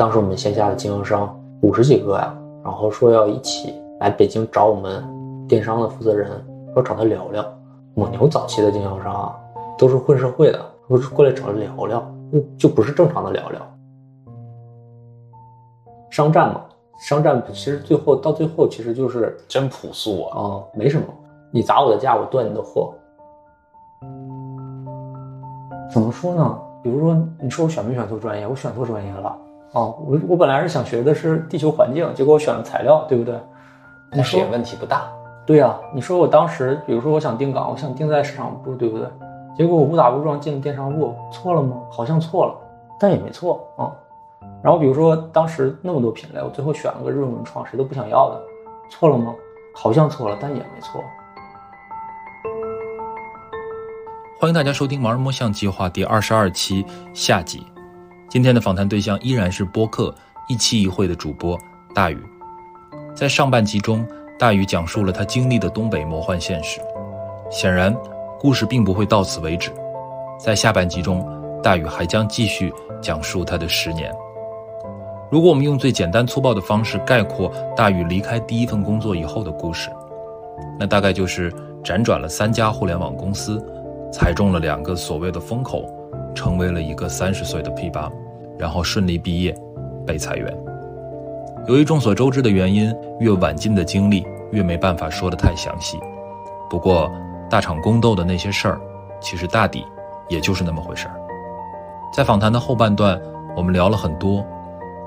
当时我们线下的经销商五十几个呀，然后说要一起来北京找我们电商的负责人，说找他聊聊。蒙牛早期的经销商啊，都是混社会的，不是过来找聊聊，就不是正常的聊聊。商战嘛，商战其实最后到最后其实就是真朴素啊，啊，没什么，你砸我的价，我断你的货。怎么说呢？比如说，你说我选没选错专业？我选错专业了。哦，我我本来是想学的是地球环境，结果我选了材料，对不对？但是也问题不大。对呀，你说我当时，比如说我想定岗，我想定在市场部，对不对？结果我误打误撞进了电商部，错了吗？好像错了，但也没错啊。然后比如说当时那么多品类，我最后选了个日文创，谁都不想要的，错了吗？好像错了，但也没错。欢迎大家收听《盲人摸象计划》第二十二期下集。今天的访谈对象依然是播客一期一会的主播大宇。在上半集中，大宇讲述了他经历的东北魔幻现实。显然，故事并不会到此为止。在下半集中，大宇还将继续讲述他的十年。如果我们用最简单粗暴的方式概括大宇离开第一份工作以后的故事，那大概就是辗转了三家互联网公司。踩中了两个所谓的风口，成为了一个三十岁的 P 八，然后顺利毕业，被裁员。由于众所周知的原因，越晚进的经历越没办法说得太详细。不过，大厂宫斗的那些事儿，其实大抵也就是那么回事儿。在访谈的后半段，我们聊了很多，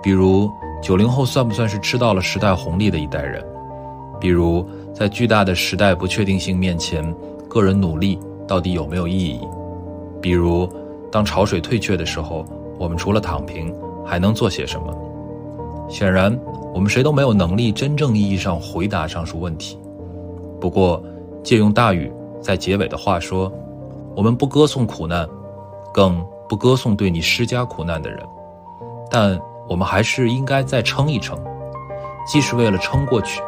比如九零后算不算是吃到了时代红利的一代人？比如在巨大的时代不确定性面前，个人努力。到底有没有意义？比如，当潮水退却的时候，我们除了躺平，还能做些什么？显然，我们谁都没有能力真正意义上回答上述问题。不过，借用大禹在结尾的话说：“我们不歌颂苦难，更不歌颂对你施加苦难的人，但我们还是应该再撑一撑，既是为了撑过去，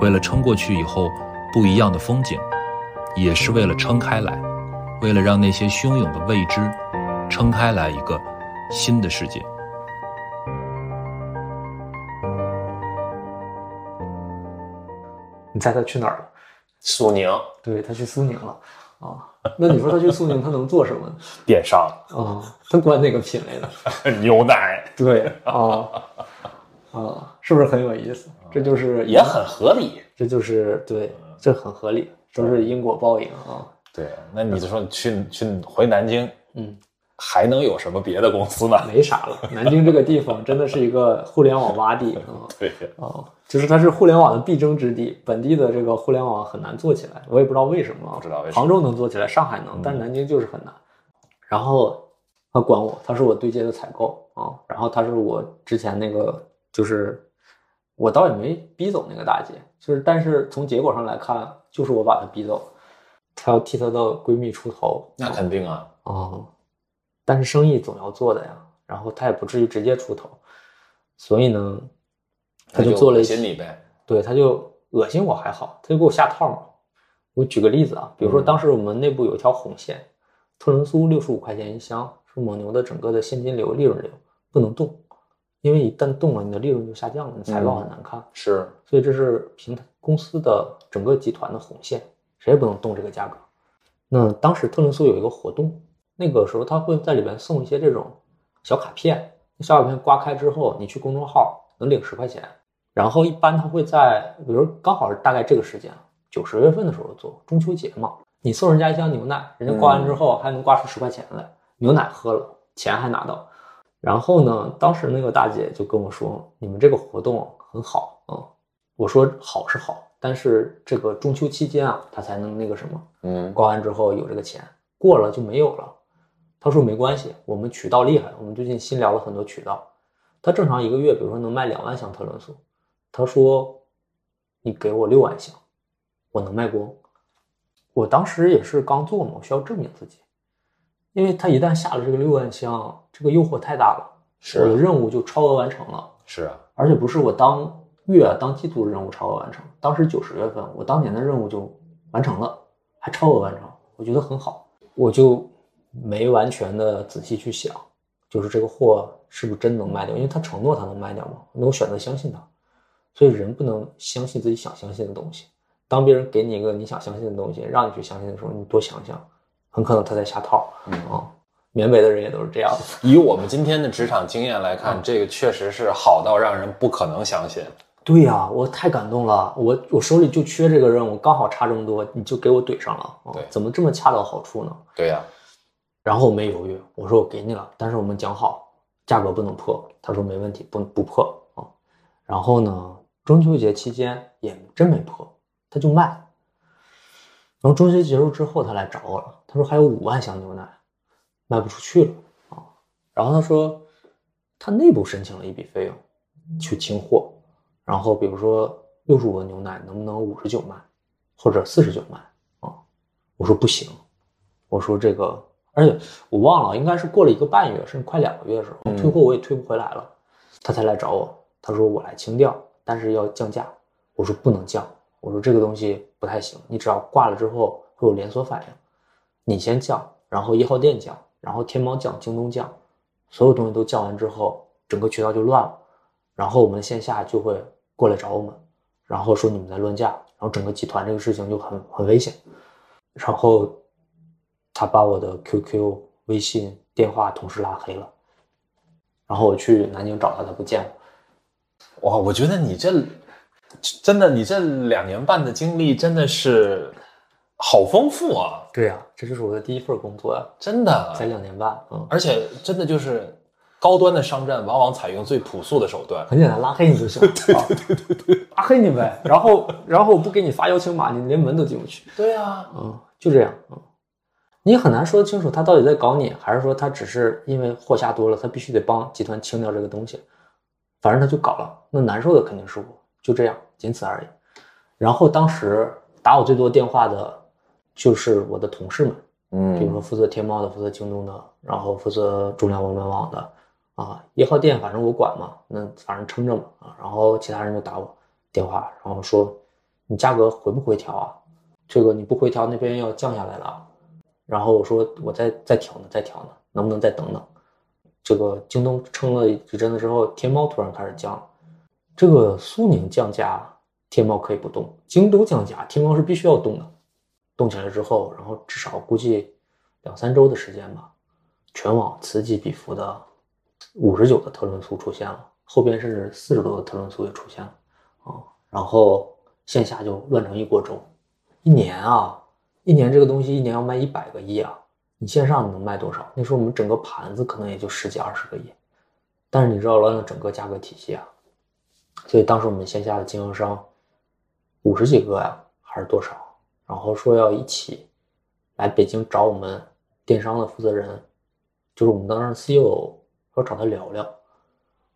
为了撑过去以后不一样的风景。”也是为了撑开来，为了让那些汹涌的未知撑开来一个新的世界。你猜他去哪儿了？苏宁。对他去苏宁了啊？那你说他去苏宁，他能做什么？电商啊？他管哪个品类的？牛奶。对啊啊，是不是很有意思？这就是也很合理。这就是对，这很合理。都是因果报应啊！对，那你就说去去回南京，嗯，还能有什么别的公司呢？没啥了，南京这个地方真的是一个互联网洼地啊！对啊，就是它是互联网的必争之地，本地的这个互联网很难做起来，我也不知道为什么。不知道为什么。杭州能做起来，上海能，但是南京就是很难。然后他管我，他是我对接的采购啊，然后他是我之前那个，就是我倒也没逼走那个大姐，就是但是从结果上来看。就是我把她逼走，她要替她的闺蜜出头，那肯定啊哦！但是生意总要做的呀，然后她也不至于直接出头，所以呢，她就做了一心理呗。对，她就恶心我还好，她就给我下套嘛。我举个例子啊，比如说当时我们内部有一条红线，特仑苏六十五块钱一箱，是蒙牛的整个的现金流、利润流不能动，因为一旦动了，你的利润就下降了，你财报很难看。是，所以这是平台。公司的整个集团的红线，谁也不能动这个价格。那当时特仑苏有一个活动，那个时候他会在里边送一些这种小卡片，小卡片刮开之后，你去公众号能领十块钱。然后一般他会在，比如刚好是大概这个时间，九十月份的时候做中秋节嘛，你送人家一箱牛奶，人家刮完之后还能刮出十块钱来，牛奶喝了，钱还拿到。然后呢，当时那个大姐就跟我说：“你们这个活动很好啊。”我说好是好，但是这个中秋期间啊，他才能那个什么，嗯，刮完之后有这个钱，过了就没有了。他说没关系，我们渠道厉害，我们最近新聊了很多渠道。他正常一个月，比如说能卖两万箱特仑苏，他说你给我六万箱，我能卖光。我当时也是刚做嘛，我需要证明自己，因为他一旦下了这个六万箱，这个诱惑太大了，是我的任务就超额完成了。是啊，而且不是我当。月当季度任务超额完成，当时九十月份，我当年的任务就完成了，还超额完成，我觉得很好，我就没完全的仔细去想，就是这个货是不是真能卖掉，因为他承诺他能卖掉嘛，那我选择相信他。所以人不能相信自己想相信的东西。当别人给你一个你想相信的东西，让你去相信的时候，你多想想，很可能他在下套。嗯啊，缅北的人也都是这样的。以我们今天的职场经验来看，这个确实是好到让人不可能相信。对呀、我太感动了，我我手里就缺这个任务，刚好差这么多，你就给我怼上了。啊对怎么这么恰到好处呢？对呀、然后我没犹豫，我说我给你了，但是我们讲好价格不能破。他说没问题，不不破啊。然后呢，中秋节期间也真没破，他就卖。然后中秋节结束之后，他来找我了，他说还有五万箱牛奶卖不出去了啊。然后他说他内部申请了一笔费用去清货，然后比如说六十五的牛奶能不能五十九卖，或者四十九卖啊？我说不行，我说这个，而且我忘了，应该是过了一个半月，甚至快两个月的时候，嗯退货我也退不回来了，他才来找我。他说我来清掉，但是要降价。我说不能降，我说这个东西不太行，你只要挂了之后会有连锁反应，你先降，然后一号店降，然后天猫降，京东降，所有东西都降完之后，整个渠道就乱了，然后我们线下就会过来找我们，然后说你们在乱价，然后整个集团这个事情就很很危险。然后他把我的 QQ、微信、电话同时拉黑了。然后我去南京找他，他不见了。哇，我觉得你这真的，你这两年半的经历真的是好丰富啊！对呀、这就是我的第一份工作呀、真的，才两年半。嗯，而且真的就是高端的商战往往采用最朴素的手段。很简单，拉黑你就行了。对对对对对，拉黑你呗。然后然后我不给你发邀请码，你连门都进不去。对啊，嗯，就这样。嗯，你很难说清楚他到底在搞你，还是说他只是因为货下多了，他必须得帮集团清掉这个东西。反正他就搞了，那难受的肯定是我，就这样，仅此而已。然后当时打我最多电话的，就是我的同事们，嗯比如嗯说负责天猫的，负责京东的，然后负责中粮文文网的，啊，一号店反正我管嘛，那反正撑着嘛啊，然后其他人就打我电话，然后说你价格回不回调啊？这个你不回调，那边要降下来了。然后我说我再再调呢，再调呢，能不能再等等？这个京东撑了一阵子之后，天猫突然开始降。这个苏宁降价，天猫可以不动；京东降价，天猫是必须要动的。动起来之后，然后至少估计两三周的时间吧，全网此起彼伏的五十九的特仑苏出现了，后边甚至四十多的特仑苏也出现了啊、然后线下就乱成一锅粥。一年啊，一年这个东西一年要卖一百个亿啊，你线上你能卖多少？那时候我们整个盘子可能也就十几二十个亿，但是你知道乱了整个价格体系啊，所以当时我们线下的经销商五十几个呀、还是多少？然后说要一起来北京找我们电商的负责人，就是我们当时 CEO 说找他聊聊。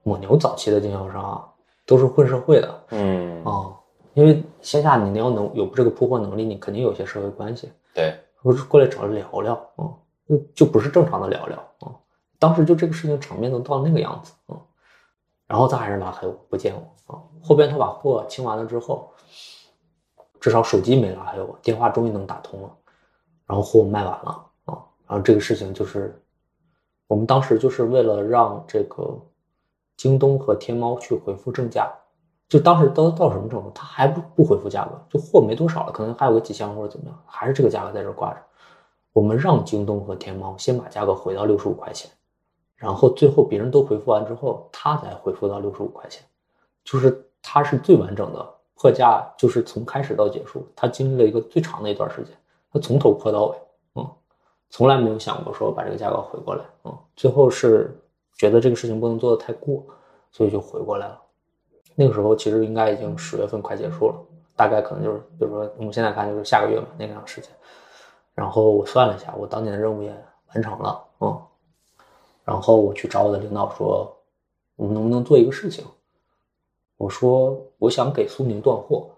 蒙牛早期的经销商啊，都是混社会的嗯啊、因为线下你要能有这个铺货能力，你肯定有些社会关系。对，我是过来找他聊聊啊，就就不是正常的聊聊啊。当时就这个事情场面都到那个样子啊，然后他还是拉黑我，不见我啊。后边他把货清完了之后，至少手机没拉黑我，电话终于能打通了，然后货卖完了啊。然后这个事情就是，我们当时就是为了让这个京东和天猫去回复正价，就当时都到什么程度，他还不不回复价格，就货没多少了，可能还有个几箱或者怎么样，还是这个价格在这挂着。我们让京东和天猫先把价格回到六十五块钱，然后最后别人都回复完之后，他才回复到六十五块钱，就是它是最完整的破价，就是从开始到结束，它经历了一个最长的一段时间，它从头破到尾，从来没有想过说把这个价格回过来，嗯，最后是觉得这个事情不能做得太过，所以就回过来了。那个时候其实应该已经十月份快结束了，大概可能就是，比如说我们现在看就是下个月吧那样时间。然后我算了一下，我当年的任务也完成了，嗯，然后我去找我的领导说，我们能不能做一个事情？我说我想给苏宁断货，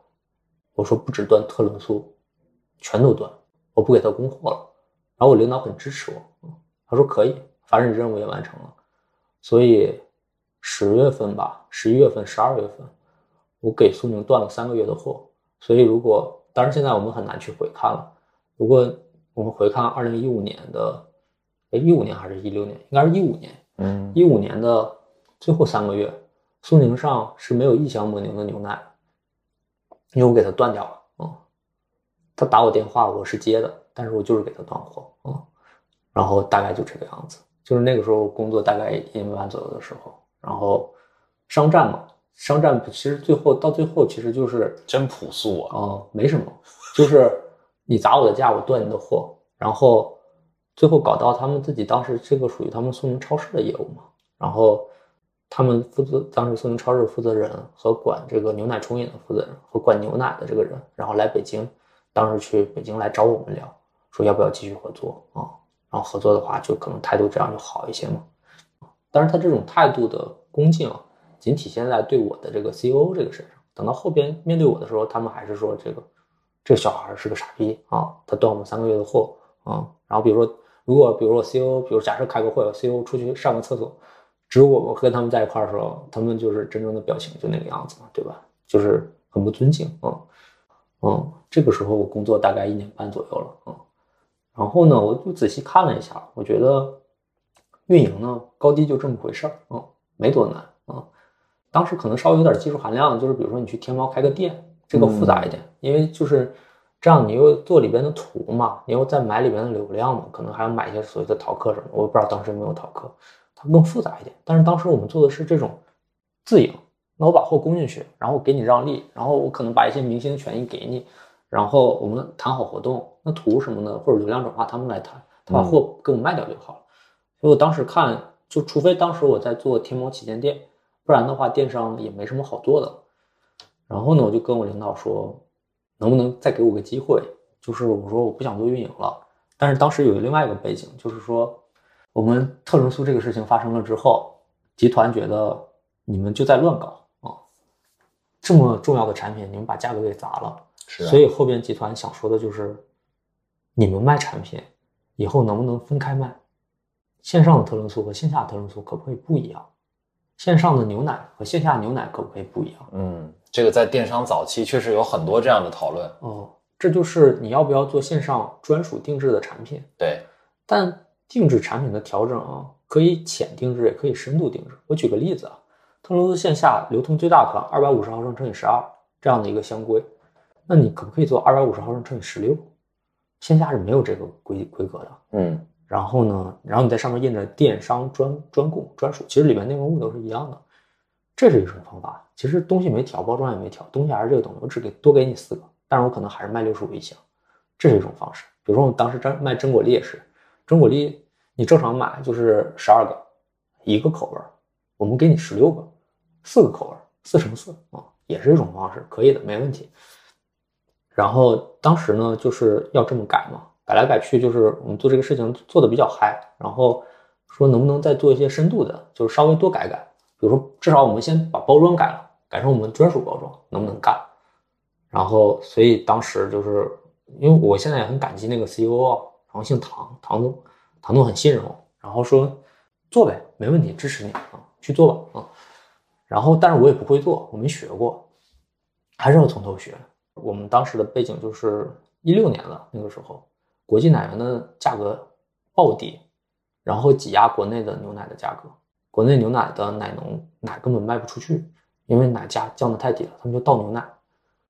我说不只断特仑苏，全都断，我不给他供货了。然后我领导很支持我，嗯他说可以，反正你任务也完成了，所以十月份吧，十一月份、十二月份，我给苏宁断了三个月的货。所以如果当然现在我们很难去回看了，如果我们回看二零一五年的，哎，一五年还是一六年？应该是一五年，嗯一五年的最后三个月，苏宁上是没有一箱蒙牛的牛奶，因为我给他断掉了。嗯，他打我电话，我是接的，但是我就是给他断货。嗯，然后大概就这个样子，就是那个时候工作大概一年半左右的时候，然后商战嘛，商战其实最后到最后其实就是真朴素啊。嗯，没什么，就是你砸我的价，我断你的货，然后最后搞到他们自己当时这个属于他们苏宁超市的业务嘛，然后他们负责当时苏宁超市负责人和管这个牛奶冲饮的负责人和管牛奶的这个人，然后来北京，当时去北京来找我们聊，说要不要继续合作啊、然后合作的话就可能态度这样就好一些嘛，但是他这种态度的恭敬啊，仅体现在对我的这个 CEO 这个身上。等到后边面对我的时候，他们还是说这个这个小孩是个傻逼啊，他断我们三个月的货啊。然后比如说，如果比如说 CEO，比如假设开个会，CEO 出去上个厕所，只有我们跟他们在一块儿的时候，他们就是真正的表情就那个样子，对吧？就是很不尊敬啊。嗯，这个时候我工作大概一年半左右了，然后呢，我就仔细看了一下，我觉得运营呢高低就这么回事儿，嗯，没多难，嗯，当时可能稍微有点技术含量，就是比如说你去天猫开个店，这个复杂一点，因为就是这样，你又做里边的图嘛，你又再买里边的流量嘛，可能还要买一些所谓的淘客什么，我也不知道当时有没有淘客，它更复杂一点。但是当时我们做的是这种自营，那我把货供进去，然后给你让利，然后我可能把一些明星的权益给你，然后我们谈好活动，那图什么的或者流量转化他们来谈，他把货给我们卖掉就好了。所以我当时看，就除非当时我在做天猫旗舰店，不然的话电商也没什么好做的。然后呢，我就跟我领导说，能不能再给我个机会？就是我说我不想做运营了，但是当时有另外一个背景，就是说我们特仑苏这个事情发生了之后，集团觉得你们就在乱搞啊，这么重要的产品你们把价格给砸了，是啊所以后边集团想说的就是，你们卖产品以后能不能分开卖？线上的特仑苏和线下的特仑苏可不可以不一样？线上的牛奶和线下牛奶可不可以不一样？嗯，这个在电商早期确实有很多这样的讨论。哦，这就是你要不要做线上专属定制的产品。对，但定制产品的调整啊，可以浅定制，也可以深度定制。我举个例子啊，特仑苏线下流通最大款二百五十毫升乘以十二这样的一个箱规，那你可不可以做二百五十毫升乘以十六？线下是没有这个规规格的。嗯然后呢，然后你在上面印着电商专专供专属，其实里面内容物都是一样的，这是一种方法。其实东西没调，包装也没调，东西还是这个东西，我只给多给你四个，但是我可能还是卖六十五一箱，这是一种方式。比如说我们当时真卖真果粒也是，真果粒你正常买就是十二个，一个口味儿，我们给你十六个，四个口味儿，四乘四啊，也是一种方式，可以的，没问题。然后当时呢，就是要这么改嘛，改来改去，就是我们做这个事情做的比较嗨，然后说能不能再做一些深度的，就是稍微多改改，比如说至少我们先把包装改了，改成我们专属包装，能不能干？然后所以当时就是因为我现在也很感激那个 CEO，然后姓唐，唐总，唐总很信任我，然后说做呗，没问题，支持你啊，去做吧啊。然后但是我也不会做，我没学过，还是要从头学。我们当时的背景就是一六年了，那个时候国际奶源的价格暴跌，然后挤压国内的牛奶的价格，国内牛奶的奶农奶根本卖不出去，因为奶价降得太低了，他们就倒牛奶。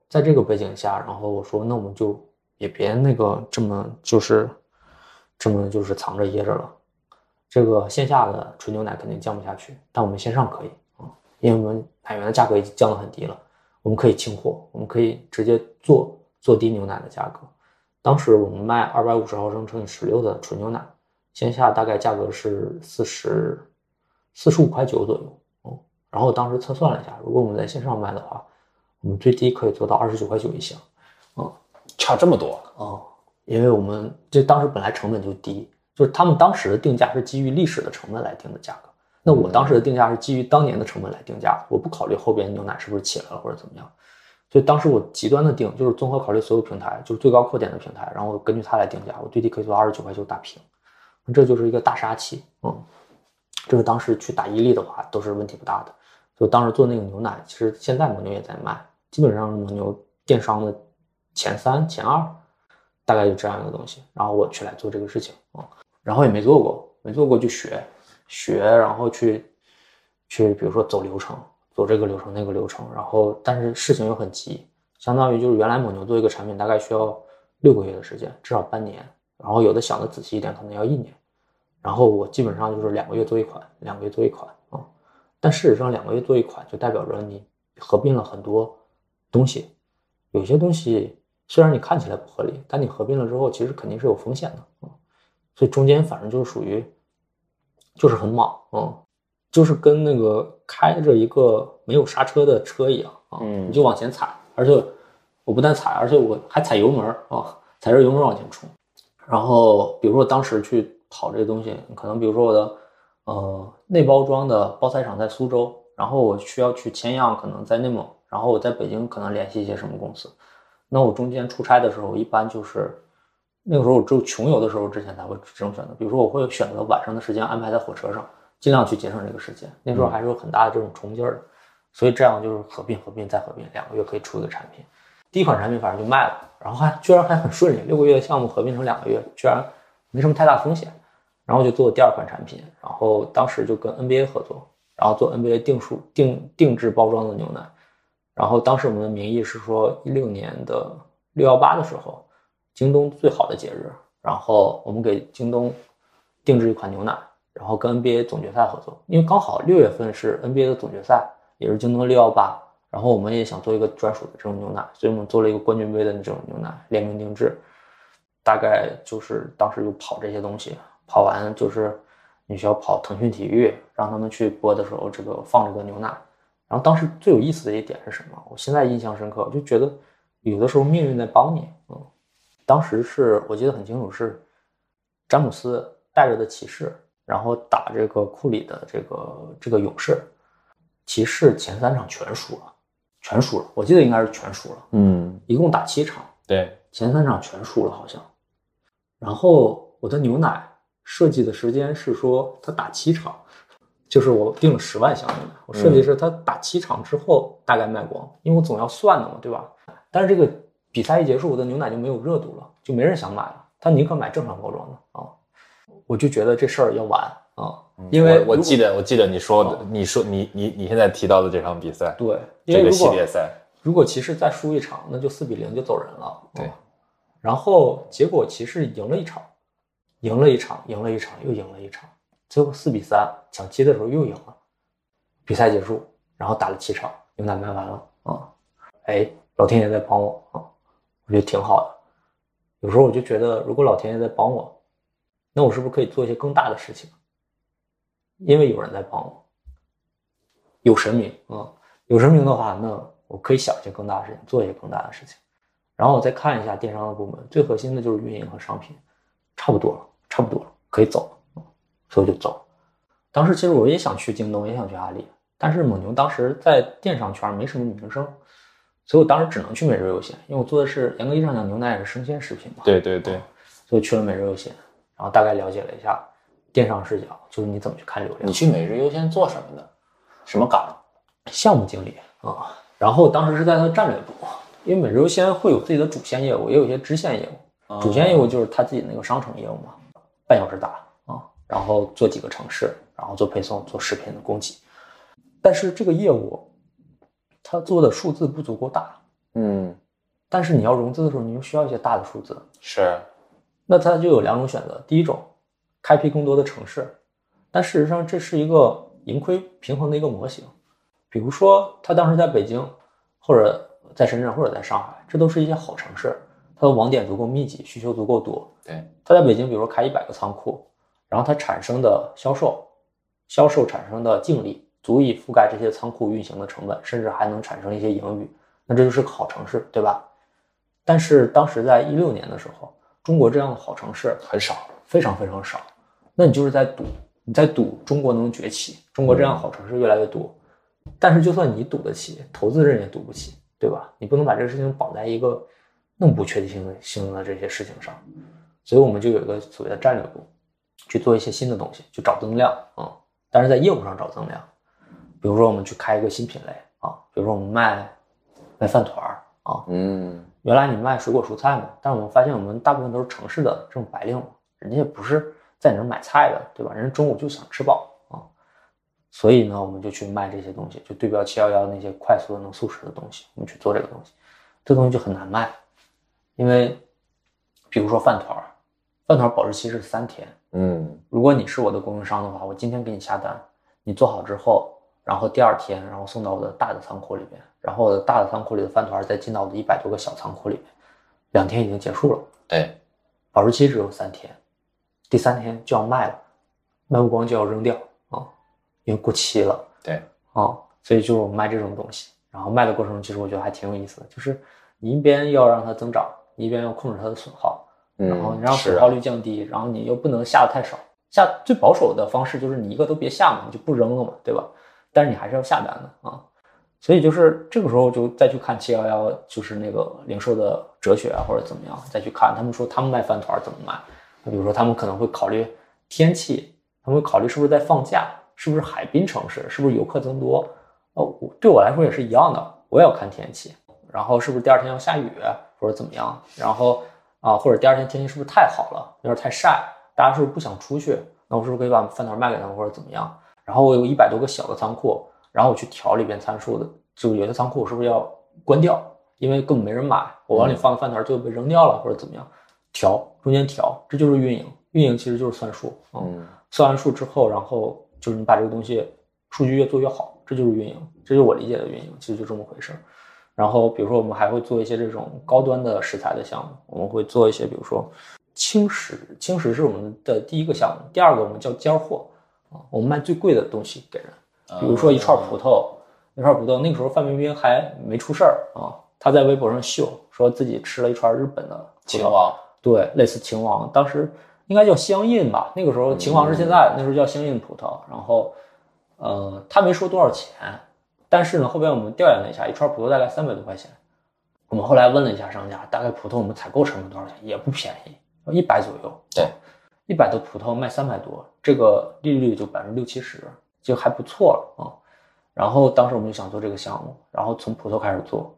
在这个背景下，然后我说那我们就也别那个这么就是这么就是藏着掖着了。这个线下的纯牛奶肯定降不下去，但我们线上可以啊，因为我们奶源的价格已经降得很低了。我们可以清货，我们可以直接做做低牛奶的价格。当时我们卖二百五十毫升乘以十六的纯牛奶，线下大概价格是四十四十五块九左右。哦，然后当时测算了一下，如果我们在线上卖的话，我们最低可以做到二十九块九一箱。嗯差这么多。哦，因为我们这当时本来成本就低，就是他们当时的定价是基于历史的成本来定的价格。那我当时的定价是基于当年的成本来定价，我不考虑后边牛奶是不是起来了或者怎么样。所以当时我极端的定，就是综合考虑所有平台，就是最高扣点的平台，然后根据它来定价，我最低可以做二十九块九打平，这就是一个大杀器。嗯，这个当时去打伊利的话都是问题不大的。就当时做那个牛奶，其实现在蒙牛也在卖，基本上蒙牛电商的前三、前二，大概就这样一个东西。然后我去来做这个事情啊、然后也没做过，没做过就学，学，然后去去，比如说走流程，走这个流程那个流程，然后但是事情又很急，相当于就是原来蒙牛做一个产品大概需要六个月的时间，至少半年，然后有的想的仔细一点，可能要一年，然后我基本上就是两个月做一款，两个月做一款啊、但事实上两个月做一款就代表着你合并了很多东西，有些东西虽然你看起来不合理，但你合并了之后，其实肯定是有风险的啊、所以中间反正就是属于就是很莽，嗯，就是跟那个开着一个没有刹车的车一样啊，嗯你就往前踩，而且我不但踩，而且我还踩油门儿啊，踩着油门儿往前冲。然后比如说当时去跑这个东西，可能比如说我的呃内包装的包材厂在苏州，然后我需要去签样，可能在内蒙，然后我在北京可能联系一些什么公司。那我中间出差的时候，一般就是那个时候我只有穷游的时候之前才会这种选择，比如说我会选择晚上的时间安排在火车上，尽量去节省这个时间。那时候还是有很大的这种冲劲儿的，所以这样就是合并、合并再合并，两个月可以出一个产品。第一款产品反正就卖了，然后还居然还很顺利，六个月的项目合并成两个月，居然没什么太大风险。然后就做第二款产品，然后当时就跟 NBA 合作，然后做 NBA 定数定定制包装的牛奶。然后当时我们的名义是说，一六年的六幺八的时候，京东最好的节日，然后我们给京东定制一款牛奶，然后跟 NBA 总决赛合作，因为刚好六月份是 NBA 的总决赛，也是京东六幺八，然后我们也想做一个专属的这种牛奶，所以我们做了一个冠军杯的这种牛奶联名定制，大概就是当时就跑这些东西，跑完就是你需要跑腾讯体育，让他们去播的时候，这个放这个牛奶。然后当时最有意思的一点是什么？我现在印象深刻，我就觉得有的时候命运在帮你。嗯，当时是我记得很清楚，是詹姆斯带着的骑士，然后打这个库里的这个这个勇士，骑士前三场全输了，全输了，我记得应该是全输了，嗯，一共打七场，对，前三场全输了好像。然后我的牛奶设计的时间是说他打七场，就是我定了十万箱牛奶，我设计是他打七场之后大概卖光，因为我总要算的嘛，对吧？但是这个比赛一结束，我的牛奶就没有热度了，就没人想买了，他宁可买正常包装的啊。我就觉得这事儿要完啊，因为我我记得我记得你说的，你说你你你现在提到的这场比赛，对，这个系列赛，如果骑士再输一场，那就四比零就走人了。对嗯然后结果骑士赢了一场，赢了一场，赢了一场，又赢了一场，最后四比三，抢七的时候又赢了。比赛结束，然后打了七场，牛奶卖完了啊、哎，老天爷在帮我啊、我觉得挺好的。有时候我就觉得，如果老天爷在帮我，那我是不是可以做一些更大的事情？因为有人在帮我，有神明啊、有神明的话，那我可以想一些更大的事情，做一些更大的事情。然后我再看一下电商的部门，最核心的就是运营和商品，差不多了，差不多了，可以走了，所以就走。当时其实我也想去京东，也想去阿里，但是蒙牛当时在电商圈没什么名声，所以我当时只能去每日优鲜，因为我做的是严格意义上讲牛奶也是生鲜食品嘛，对对对，所以去了每日优鲜，然后大概了解了一下电商视角，就是你怎么去看流量你。去每日优鲜做什么的？什么岗？项目经理啊，然后当时是在它的战略部，因为每日优鲜会有自己的主线业务，也有一些支线业务。主线业务就是他自己那个商城业务嘛，半小时打啊，然后做几个城市，然后做配送、做食品的供给。但是这个业务，它做的数字不足够大，嗯，但是你要融资的时候，你又需要一些大的数字。是，那它就有两种选择，第一种，开辟更多的城市，但事实上这是一个盈亏平衡的一个模型。比如说，他当时在北京，或者在深圳，或者在上海，这都是一些好城市，它的网点足够密集，需求足够多。对，他在北京，比如说开一百个仓库，然后它产生的销售，销售产生的净利足以覆盖这些仓库运行的成本，甚至还能产生一些盈余，那这就是个好城市，对吧？但是当时在一六年的时候，中国这样的好城市很少。非常非常少，那你就是在赌，你在赌中国能崛起，中国这样好城市越来越多。但是就算你赌得起，投资人也赌不起，对吧？你不能把这个事情绑在一个那么不确定性的性的这些事情上，所以我们就有一个所谓的战略部，去做一些新的东西，去找增量啊、嗯但是在业务上找增量，比如说我们去开一个新品类啊，比如说我们卖卖饭团儿啊，嗯，原来你卖水果蔬菜嘛，但是我们发现我们大部分都是城市的这种白领嘛，人家也不是在你那儿买菜的，对吧？人家中午就想吃饱啊。所以呢，我们就去卖这些东西，就对标七幺幺那些快速的能速食的东西，我们去做这个东西，这东西就很难卖，因为比如说饭团儿，饭团儿保质期是三天，嗯。如果你是我的供应商的话，我今天给你下单，你做好之后，然后第二天，然后送到我的大的仓库里面，然后我的大的仓库里的饭团再进到我的一百多个小仓库里面，两天已经结束了，对，保质期只有三天，第三天就要卖了，卖不光就要扔掉啊，因为过期了。对，啊，所以就卖这种东西，然后卖的过程中，其实我觉得还挺有意思的，就是你一边要让它增长，你一边要控制它的损耗，嗯然后你让损耗率降低，然后你又不能下的太少。下最保守的方式就是你一个都别下嘛，你就不扔了嘛，对吧？但是你还是要下单的啊。所以就是这个时候就再去看七幺幺，就是那个零售的哲学啊，或者怎么样，再去看他们说他们卖饭团怎么卖。比如说他们可能会考虑天气，他们会考虑是不是在放假，是不是海滨城市，是不是游客增多。哦，对我来说也是一样的，我也要看天气，然后是不是第二天要下雨或者怎么样，然后啊，或者第二天天气是不是太好了，有点太晒，大家是不是不想出去？那我是不是可以把饭团卖给他们或者怎么样？然后我有一百多个小的仓库，然后我去调里边参数的，就有些仓库我是不是要关掉？因为根本没人买，我往里放个饭团就被扔掉了或者怎么样？调中间调，这就是运营，运营其实就是算数啊。嗯算完数之后，然后就是你把这个东西数据越做越好，这就是运营，这就是我理解的运营，其实就这么回事儿。然后比如说我们还会做一些这种高端的食材的项目，我们会做一些，比如说轻食，轻食是我们的第一个项目，第二个我们叫尖儿货啊，我们卖最贵的东西给人，比如说一串葡萄，一串葡萄，那个时候范冰冰还没出事儿啊，她在微博上秀说自己吃了一串日本的秦王，对，类似秦王，当时应该叫香印吧，那个时候秦王是现在，那时候叫香印葡萄。然后，呃，他没说多少钱，但是呢，后边我们调研了一下，一串葡萄大概三百多块钱。我们后来问了一下商家，大概葡萄我们采购成本多少钱，也不便宜，一百左右。对，一百的葡萄卖三百多，这个利率就百分之六七十，就还不错了啊。然后当时我们就想做这个项目，然后从葡萄开始做，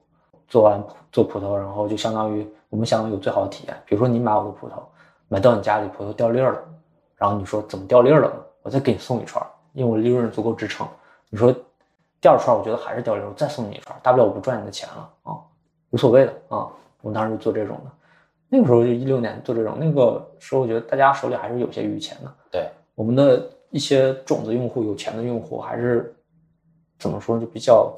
做完做葡萄，然后就相当于我们想有最好的体验。比如说你买我的葡萄，买到你家里葡萄掉粒儿了，然后你说怎么掉粒儿了呢？我再给你送一串，因为我利润足够支撑。你说第二串我觉得还是掉粒儿，我再送你一串，大不了我不赚你的钱了啊，无所谓的啊。我们当时就做这种的，那个时候就一六年做这种，那个时候我觉得大家手里还是有些余钱的。对，我们的一些种子用户、有钱的用户还是怎么说，就比较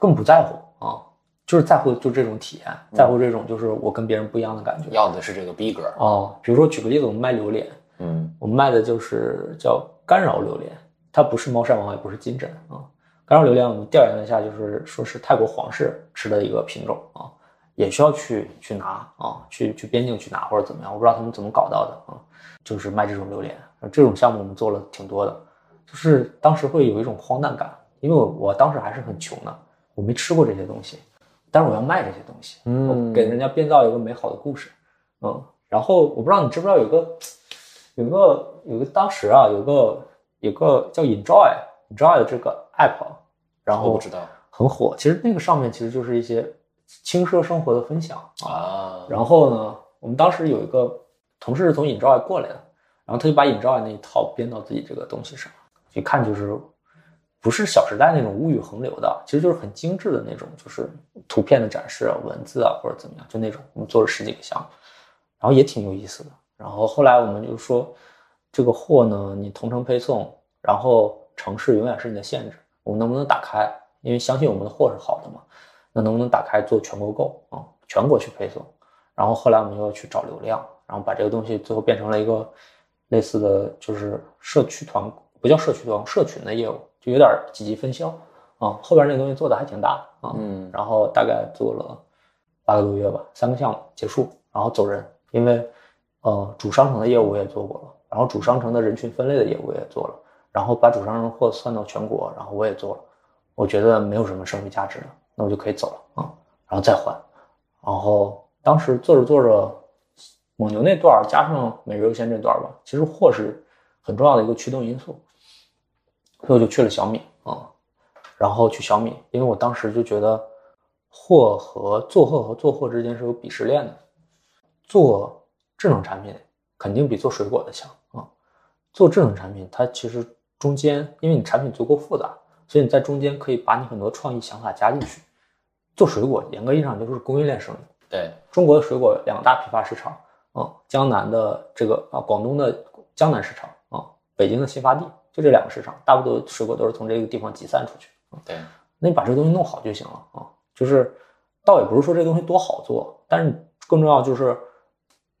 更不在乎啊，就是在乎就这种体验，在乎这种就是我跟别人不一样的感觉。要的是这个逼格。啊，比如说举个例子，我们卖榴莲，嗯我们卖的就是叫干扰榴莲，它不是猫山王，也不是金枕啊。干扰榴莲我们调研了一下，就是说是泰国皇室吃的一个品种啊，也需要去去拿啊，去去边境去拿或者怎么样，我不知道他们怎么搞到的啊，就是卖这种榴莲，这种项目我们做了挺多的，就是当时会有一种荒诞感，因为我我当时还是很穷的，我没吃过这些东西，但是我要卖这些东西，嗯我给人家编造一个美好的故事，嗯，然后我不知道你知不知道有个有个有个当时啊有个有个叫 Enjoy Enjoy 的这个 app，然后我不知道很火，其实那个上面其实就是一些轻奢生活的分享啊，啊。然后呢，我们当时有一个同事是从 Enjoy 过来的，然后他就把 Enjoy 那一套编到自己这个东西上，一看就是不是《小时代》那种物欲横流的，其实就是很精致的那种，就是图片的展示啊、文字啊或者怎么样，就那种。我们做了十几个项目，然后也挺有意思的。然后后来我们就说，这个货呢，你同城配送，然后城市永远是你的限制，我们能不能打开？因为相信我们的货是好的嘛，那能不能打开做全国购啊、全国去配送？然后后来我们又去找流量，然后把这个东西最后变成了一个类似的就是社区团，不叫社区团，社群的业务，就有点几级分销啊。后边那个东西做的还挺大啊，嗯然后大概做了八个多月吧，三个项目结束，然后走人，因为呃主商城的业务我也做过了，然后主商城的人群分类的业务我也做了，然后把主商城货算到全国，然后我也做了，我觉得没有什么社会价值了，那我就可以走了啊，然后再换，然后当时做着做着，蒙牛那段加上每日优先这段吧，其实货是很重要的一个驱动因素，所以我就去了小米啊，然后去小米，因为我当时就觉得货和做货和做货之间是有鄙视链的，做智能产品肯定比做水果的强啊，做智能产品它其实中间，因为你产品足够复杂，所以你在中间可以把你很多创意想法加进去。做水果，严格意义上就是供应链生意。对，中国的水果两大批发市场，啊，江南的这个啊，广东的江南市场啊，北京的新发地，就这两个市场，大部分水果都是从这个地方集散出去。对，那你把这个东西弄好就行了啊。就是倒也不是说这东西多好做，但是更重要就是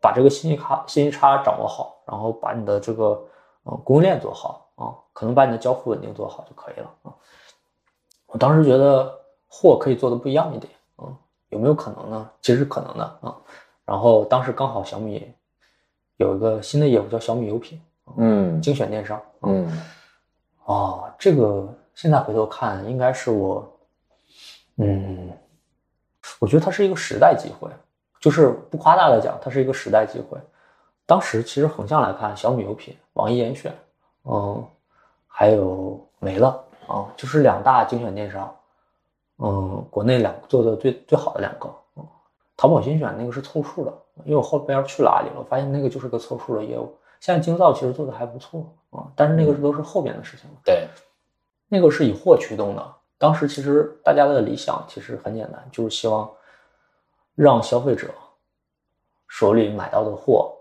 把这个信息差信息差掌握好，然后把你的这个呃供应链做好啊，可能把你的交付稳定做好就可以了啊。我当时觉得货可以做的不一样一点啊，有没有可能呢？其实是可能的啊。然后当时刚好小米有一个新的业务叫小米优品，嗯精选电商，嗯哦，这个现在回头看，应该是我，嗯，我觉得它是一个时代机会，就是不夸大的讲，它是一个时代机会。当时其实横向来看，小米优品、网易严选，嗯，还有没了啊，就是两大精选电商，嗯，国内两做的最最好的两个，嗯，淘宝精选那个是凑数的，因为我后边去了阿里了，我发现那个就是个凑数的业务。现在京造其实做的还不错啊，但是那个都是后边的事情了。对，那个是以货驱动的。当时其实大家的理想其实很简单，就是希望让消费者手里买到的货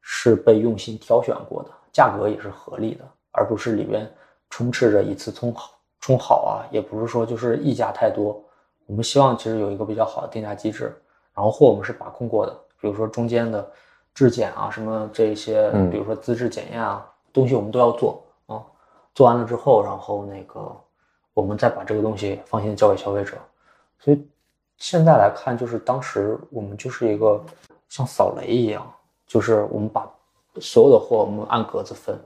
是被用心挑选过的，价格也是合理的，而不是里边充斥着以次充好充好啊，也不是说就是溢价太多。我们希望其实有一个比较好的定价机制，然后货我们是把控过的，比如说中间的质检啊，什么这些，嗯比如说资质检验啊，东西我们都要做啊。做完了之后，然后那个我们再把这个东西放心地交给消费者。所以现在来看，就是当时我们就是一个像扫雷一样，就是我们把所有的货我们按格子分，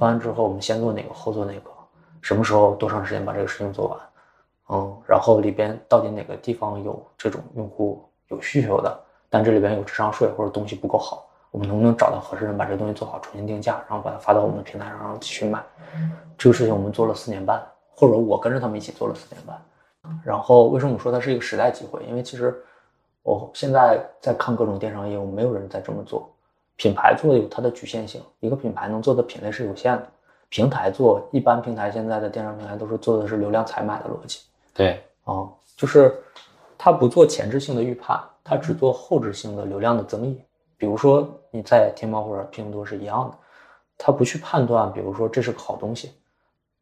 分完之后我们先做哪个，后做哪个，什么时候多长时间把这个事情做完，嗯，然后里边到底哪个地方有这种用户有需求的，但这里边有智商税或者东西不够好，我们能不能找到合适人把这东西做好，重新定价，然后把它发到我们的平台上，让继续卖。这个事情我们做了四年半，或者我跟着他们一起做了四年半。然后为什么我说它是一个时代机会？因为其实我现在在看各种电商业务，没有人在这么做。品牌做有它的局限性，一个品牌能做的品类是有限的。平台做，一般平台现在的电商平台都是做的是流量采买的逻辑。对，啊，就是它不做前置性的预判，它只做后置性的流量的增益。比如说你在天猫或者拼多多是一样的，它不去判断，比如说这是个好东西，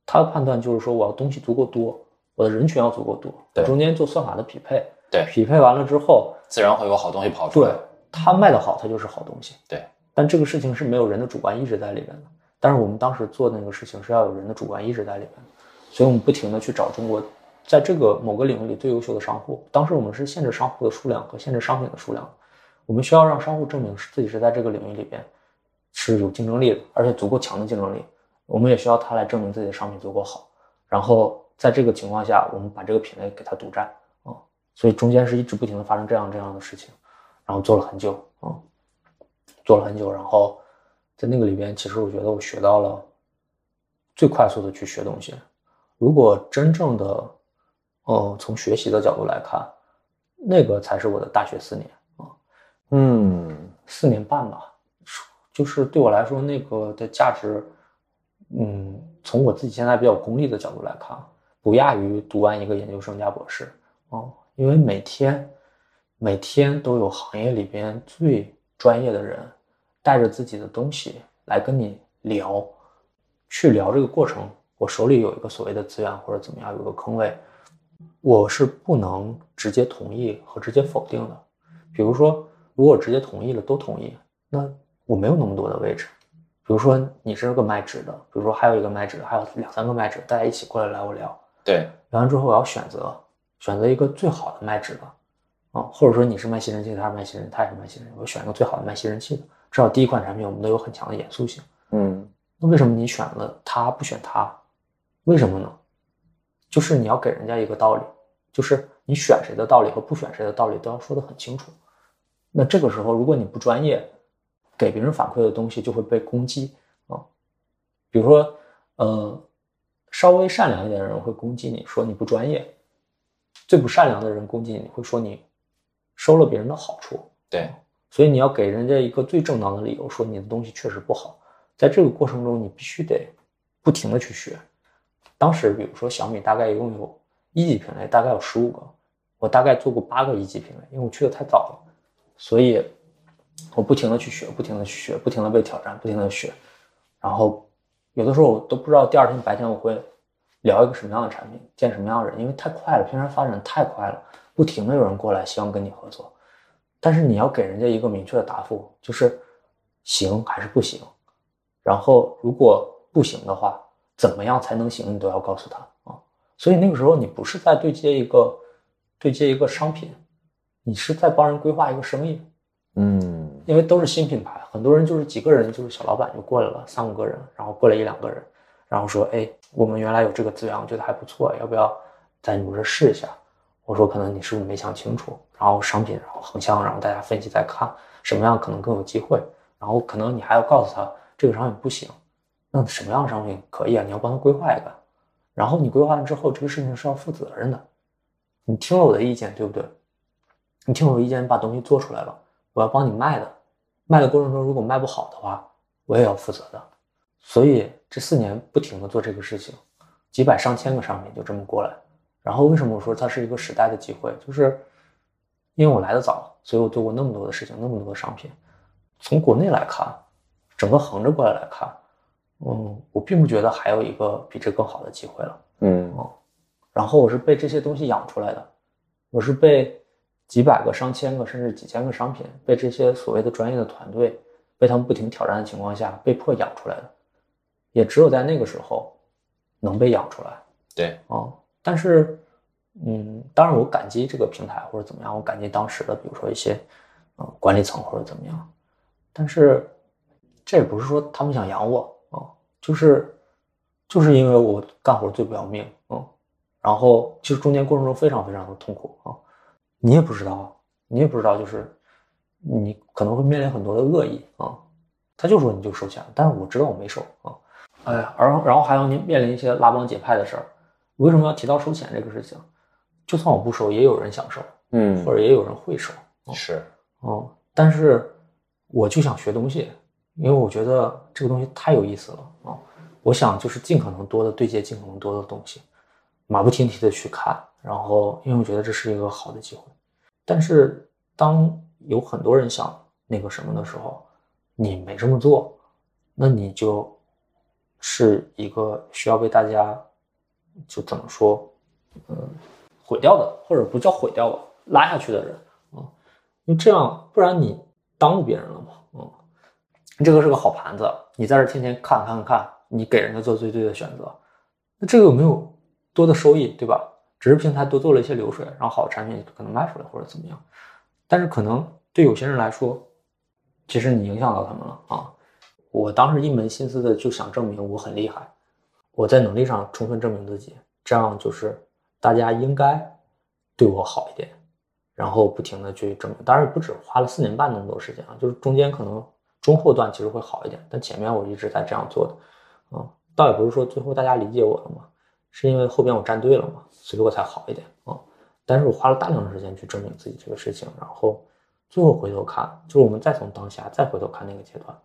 它的判断就是说我要东西足够多，我的人群要足够多，对中间做算法的匹配，对匹配完了之后，自然会有好东西跑出来对来。它卖的好，它就是好东西。对，但这个事情是没有人的主观意识在里面的。但是我们当时做那个事情是要有人的主观意识在里面的，所以我们不停的去找中国在这个某个领域里最优秀的商户。当时我们是限制商户的数量和限制商品的数量，我们需要让商户证明自己是在这个领域里边是有竞争力的，而且足够强的竞争力。我们也需要他来证明自己的商品足够好，然后在这个情况下，我们把这个品类给它独占啊、所以中间是一直不停的发生这样这样的事情，然后做了很久啊、做了很久，然后在那个里边，其实我觉得我学到了最快速的去学东西。如果真正的，呃，从学习的角度来看，那个才是我的大学四年啊，嗯，四年半吧，就是对我来说那个的价值，嗯，从我自己现在比较功利的角度来看，不亚于读完一个研究生加博士哦，因为每天每天都有行业里边最专业的人带着自己的东西来跟你聊，去聊这个过程，我手里有一个所谓的资源或者怎么样，有个坑位，我是不能直接同意和直接否定的。比如说，如果直接同意了，都同意，那我没有那么多的位置。比如说你是个卖纸的，比如说还有一个卖纸的，还有两三个卖纸，大家一起过来来我聊，对，聊完之后我要选择选择一个最好的卖纸的，啊，或者说你是卖吸尘器的，他是卖吸尘，他也是卖吸尘器，我选一个最好的卖吸尘器的，至少第一款产品我们都有很强的严肃性。嗯，那为什么你选了他不选他？为什么呢？就是你要给人家一个道理，就是你选谁的道理和不选谁的道理都要说得很清楚。那这个时候，如果你不专业，给别人反馈的东西就会被攻击啊。比如说，呃，稍微善良一点的人会攻击你说你不专业，最不善良的人攻击你会说你收了别人的好处。对，所以你要给人家一个最正当的理由，说你的东西确实不好。在这个过程中，你必须得不不停的去学。当时比如说小米大概一共有一级品类，大概有十五个，我大概做过八个一级品类，因为我去的太早了，所以我不停的去学，不停的去学，不停的被挑战，不停的学，然后有的时候我都不知道第二天白天我会聊一个什么样的产品，见什么样的人，因为太快了，平台发展太快了，不停的有人过来希望跟你合作，但是你要给人家一个明确的答复，就是行还是不行，然后如果不行的话，怎么样才能行，你都要告诉他啊。所以那个时候你不是在对接一个对接一个商品，你是在帮人规划一个生意，嗯因为都是新品牌，很多人就是几个人就是小老板就过来了，三五个人，然后过来一两个人，然后说，哎，我们原来有这个资源，我觉得还不错，要不要在你们这试一下？我说可能你是不是没想清楚，然后商品，然后横向，然后大家分析再看什么样可能更有机会，然后可能你还要告诉他这个商品不行，那什么样的商品可以啊？你要帮他规划一个，然后你规划完之后，这个事情是要负责任的，你听了我的意见，对不对？你听我的意见，你把东西做出来了，我要帮你卖的，卖的过程中如果卖不好的话，我也要负责的。所以这四年不停的做这个事情，几百上千个商品就这么过来。然后为什么我说它是一个时代的机会？就是因为我来的早，所以我做过那么多的事情，那么多的商品。从国内来看，整个横着过来来看，嗯，我并不觉得还有一个比这更好的机会了。嗯然后我是被这些东西养出来的，我是被几百个、上千个甚至几千个商品，被这些所谓的专业的团队，被他们不停挑战的情况下被迫养出来的，也只有在那个时候能被养出来对，啊、但是，嗯，当然我感激这个平台或者怎么样，我感激当时的比如说一些呃管理层或者怎么样，但是这也不是说他们想养我啊、就是就是因为我干活最不要命，嗯，然后其实中间过程中非常非常的痛苦啊，你也不知道，你也不知道，就是你可能会面临很多的恶意啊，他就说你就收钱，但是我知道我没收啊，哎呀，然后然后还要你面临一些拉帮结派的事儿，为什么要提到收钱这个事情？就算我不收，也有人想收，嗯或者也有人会收，是，哦，但是我就想学东西，因为我觉得这个东西太有意思了啊、我想就是尽可能多的对接尽可能多的东西，马不停蹄的去看，然后因为我觉得这是一个好的机会。但是当有很多人想那个什么的时候，你没这么做，那你就是一个需要被大家就怎么说，嗯，毁掉的，或者不叫毁掉吧，拉下去的人啊。因为这样，不然你耽误别人了嘛。嗯，这个是个好盘子，你在这天天看看看，你给人家做最对的选择，那这个有没有多的收益，对吧？只是平台多做了一些流水，然后好的产品可能卖出来或者怎么样，但是可能对有些人来说，其实你影响到他们了啊。我当时一门心思的就想证明我很厉害，我在能力上充分证明自己，这样就是大家应该对我好一点。然后不停的去证明，当然不止花了四年半那么多时间啊，就是中间可能中后段其实会好一点，但前面我一直在这样做的，啊、倒也不是说最后大家理解我了嘛，是因为后边我站队了嘛，所以我才好一点啊、但是我花了大量的时间去证明自己这个事情，然后最后回头看，就是我们再从当下再回头看那个阶段，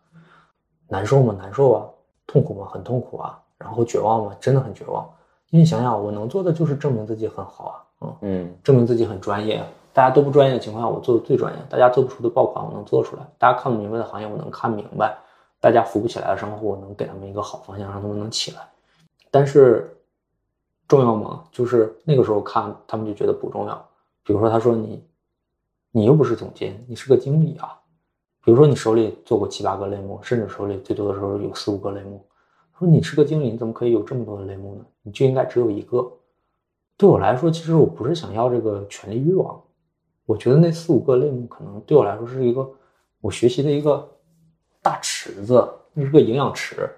难受吗？难受啊，痛苦吗？很痛苦啊，然后绝望吗？真的很绝望，因为你想想，我能做的就是证明自己很好啊，嗯。嗯证明自己很专业。大家都不专业的情况下，我做的最专业。大家做不出的爆款，我能做出来；大家看不明白的行业，我能看明白；大家扶不起来的商户，我能给他们一个好方向，让他们能起来。但是重要吗？就是那个时候看，他们就觉得不重要。比如说，他说你，你又不是总监，你是个经理啊。比如说你手里做过七八个类目，甚至手里最多的时候有四五个类目。说你是个经理，你怎么可以有这么多的类目呢？你就应该只有一个。对我来说，其实我不是想要这个权力欲望，我觉得那四五个类目可能对我来说是一个我学习的一个大池子，那是个营养池。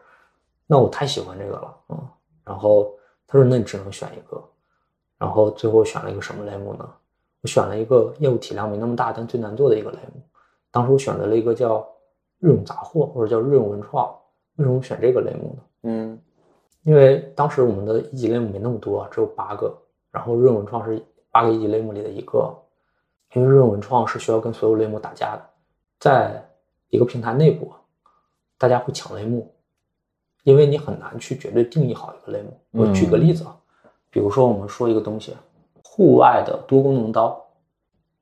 那我太喜欢这个了，嗯。然后他说：“那你只能选一个。”然后最后选了一个什么类目呢？我选了一个业务体量没那么大，但最难做的一个类目。当时我选择了一个叫日用杂货，或者叫日用文创。为什么选这个类目呢？嗯因为当时我们的一级类目没那么多，只有八个，然后日用文创是八个一级类目里的一个。因为日用文创是需要跟所有类目打架的，在一个平台内部，大家会抢类目，因为你很难去绝对定义好一个类目。我举个例子啊，比如说我们说一个东西，户外的多功能刀，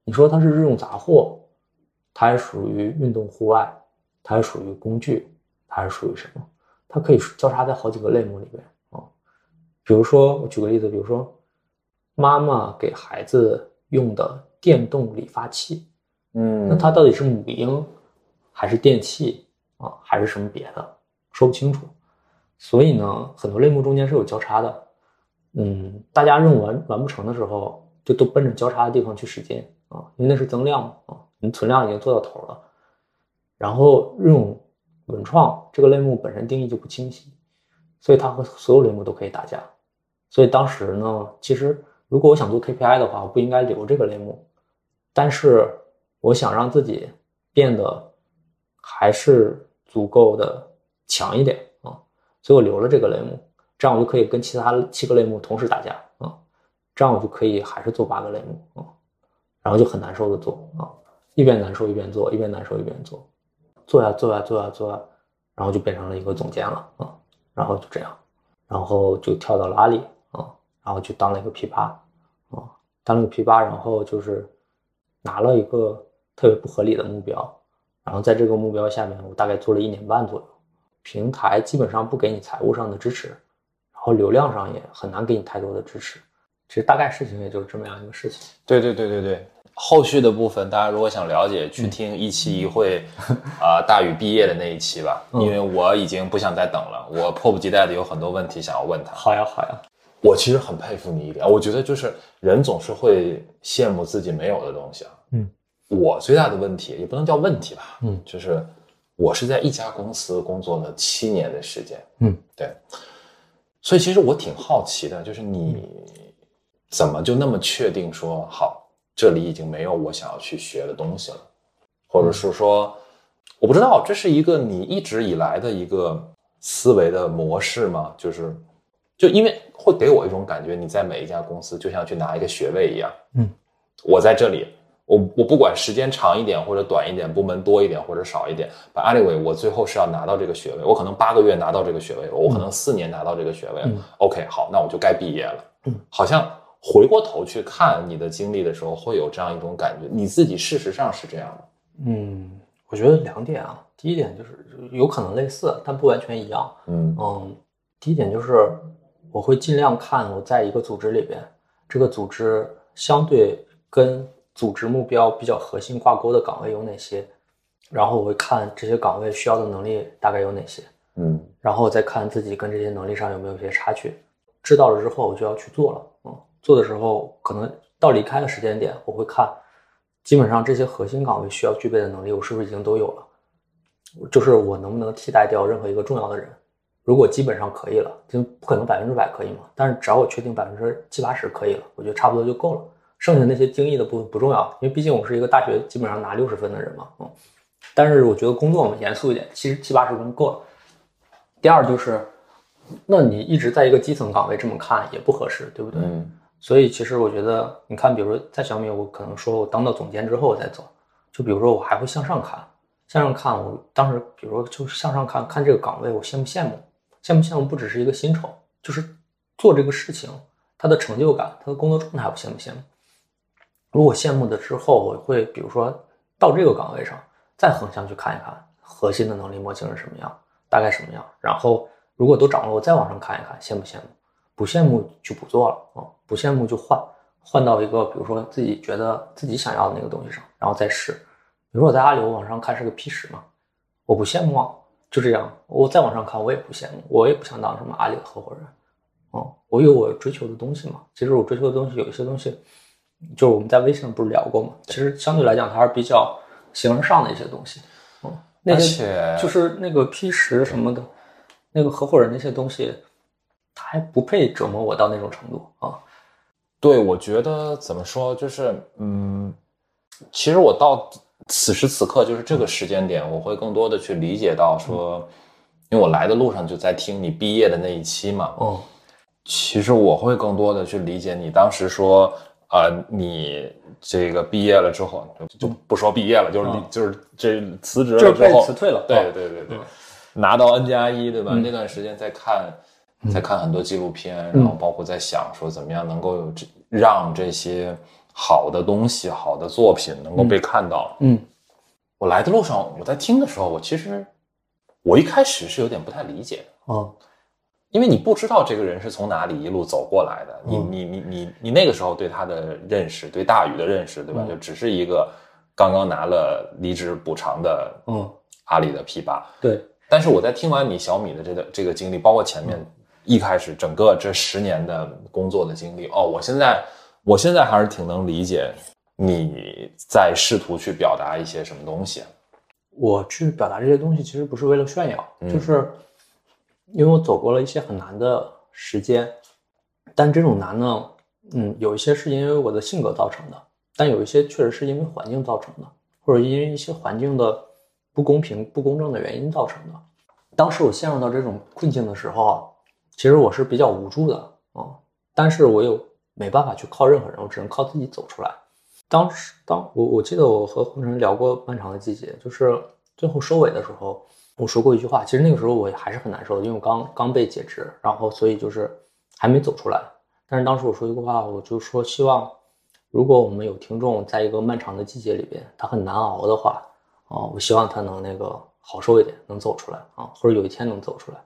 你说它是日用杂货，它还属于运动户外，它还属于工具，它是属于什么？它可以交叉在好几个类目里面啊。比如说我举个例子，比如说妈妈给孩子用的电动理发器，嗯，那它到底是母婴还是电器啊，还是什么别的，说不清楚。所以呢，很多类目中间是有交叉的。嗯，大家任务完完不成的时候，就都奔着交叉的地方去使劲啊，因为那是增量嘛啊，你存量已经做到头了。然后这种文创这个类目本身定义就不清晰，所以它和所有类目都可以打架。所以当时呢，其实如果我想做 KPI 的话，我不应该留这个类目，但是我想让自己变得还是足够的强一点啊，所以我留了这个类目，这样我就可以跟其他七个类目同时打架啊，这样我就可以还是做八个类目啊，然后就很难受的做啊，一边难受一边做，一边难受一边做，做呀做呀做呀做呀，然后就变成了一个总监了啊，然后就这样，然后就跳到了阿里啊，然后就当了一个 P 八啊，当了个 P 八，然后就是拿了一个特别不合理的目标，然后在这个目标下面，我大概做了一年半左右，平台基本上不给你财务上的支持，然后流量上也很难给你太多的支持，其实大概事情也就是这么样一个事情。对对对对对，后续的部分大家如果想了解，去听一期一会，啊、大宇毕业的那一期吧，嗯。因为我已经不想再等了，我迫不及待的有很多问题想要问他。好呀好呀，我其实很佩服你一点，我觉得就是人总是会羡慕自己没有的东西啊。嗯，我最大的问题也不能叫问题吧，嗯。就是我是在一家公司工作了七年的时间，嗯，对，所以其实我挺好奇的，就是你怎么就那么确定说好，这里已经没有我想要去学的东西了，或者是说，我不知道这是一个你一直以来的一个思维的模式吗？就是。就因为会给我一种感觉，你在每一家公司就像去拿一个学位一样。嗯，我在这里，我我不管时间长一点或者短一点，部门多一点或者少一点，but anyway，我最后是要拿到这个学位。我可能八个月拿到这个学位，我可能四年拿到这个学位。嗯 OK，好，那我就该毕业了。嗯，好像回过头去看你的经历的时候，会有这样一种感觉，你自己事实上是这样的。嗯，我觉得两点啊，第一点就是有可能类似，但不完全一样。嗯嗯，第一点就是我会尽量看我在一个组织里边，这个组织相对跟组织目标比较核心挂钩的岗位有哪些，然后我会看这些岗位需要的能力大概有哪些，嗯然后再看自己跟这些能力上有没有一些差距。知道了之后，我就要去做了。做的时候可能到离开的时间点，我会看，基本上这些核心岗位需要具备的能力，我是不是已经都有了？就是我能不能替代掉任何一个重要的人？如果基本上可以了，就不可能百分之百可以嘛。但是只要我确定百分之七八十可以了，我觉得差不多就够了。剩下那些精益的部分不重要，因为毕竟我是一个大学基本上拿六十分的人嘛。嗯，但是我觉得工作嘛严肃一点，其实七八十分够了。第二就是，那你一直在一个基层岗位这么看也不合适，对不对？嗯所以其实我觉得，你看，比如说在小米，我可能说我当到总监之后我再走，就比如说我还会向上看，向上看，我当时比如说就是向上看看这个岗位，我羡不羡慕？羡不羡慕不只是一个薪酬，就是做这个事情他的成就感，他的工作状态，我羡不羡慕？如果羡慕的之后，我会比如说到这个岗位上再横向去看一看核心的能力模型是什么样，大概什么样，然后如果都掌握，我再往上看一看，羡不羡慕？不羡慕就不做了啊、不羡慕就换，换到一个比如说自己觉得自己想要的那个东西上，然后再试。比如说我在阿里，我往上看是个 P 十嘛，我不羡慕啊，就这样。我再往上看，我也不羡慕，我也不想当什么阿里的合伙人。哦、我有我追求的东西嘛。其实我追求的东西有一些东西，就是我们在微信上不是聊过嘛。其实相对来讲，它还是比较形而上的一些东西。嗯，那而些且就是那个 P 十什么的，那个合伙人那些东西，他还不配折磨我到那种程度啊。对，我觉得怎么说，就是嗯，其实我到此时此刻，就是这个时间点，我会更多的去理解到说，因为我来的路上就在听你毕业的那一期嘛，哦，其实我会更多的去理解你当时说，呃，你这个毕业了之后，就就不说毕业了，就是你、嗯就是这辞职就是被了之后，辞退了。对啊对对对嗯，拿到 N 加一，对吧？嗯那段时间在看，在看很多纪录片，然后包括在想说怎么样能够有这让这些好的东西、好的作品能够被看到。嗯。我来的路上，我在听的时候，我其实我一开始是有点不太理解的。哦。因为你不知道这个人是从哪里一路走过来的，你嗯你你你你那个时候对他的认识，对大宇的认识，对吧？嗯就只是一个刚刚拿了离职补偿的嗯，阿里的 P 八。对，但是我在听完你小米的这个这个经历，包括前面一开始整个这十年的工作的经历，哦，我现在我现在还是挺能理解你在试图去表达一些什么东西。我去表达这些东西，其实不是为了炫耀，嗯就是因为我走过了一些很难的时间，但这种难呢，嗯，有一些是因为我的性格造成的，但有一些确实是因为环境造成的，或者因为一些环境的不公平、不公正的原因造成的。当时我陷入到这种困境的时候啊，其实我是比较无助的啊、但是我又没办法去靠任何人，我只能靠自己走出来。当时，当我我记得我和红尘聊过《漫长的季节》，就是最后收尾的时候，我说过一句话。其实那个时候我还是很难受的，因为我刚刚被解职，然后所以就是还没走出来。但是当时我说一句话，我就说希望，如果我们有听众在一个漫长的季节里边，他很难熬的话，啊，我希望他能那个好受一点，能走出来啊，或者有一天能走出来。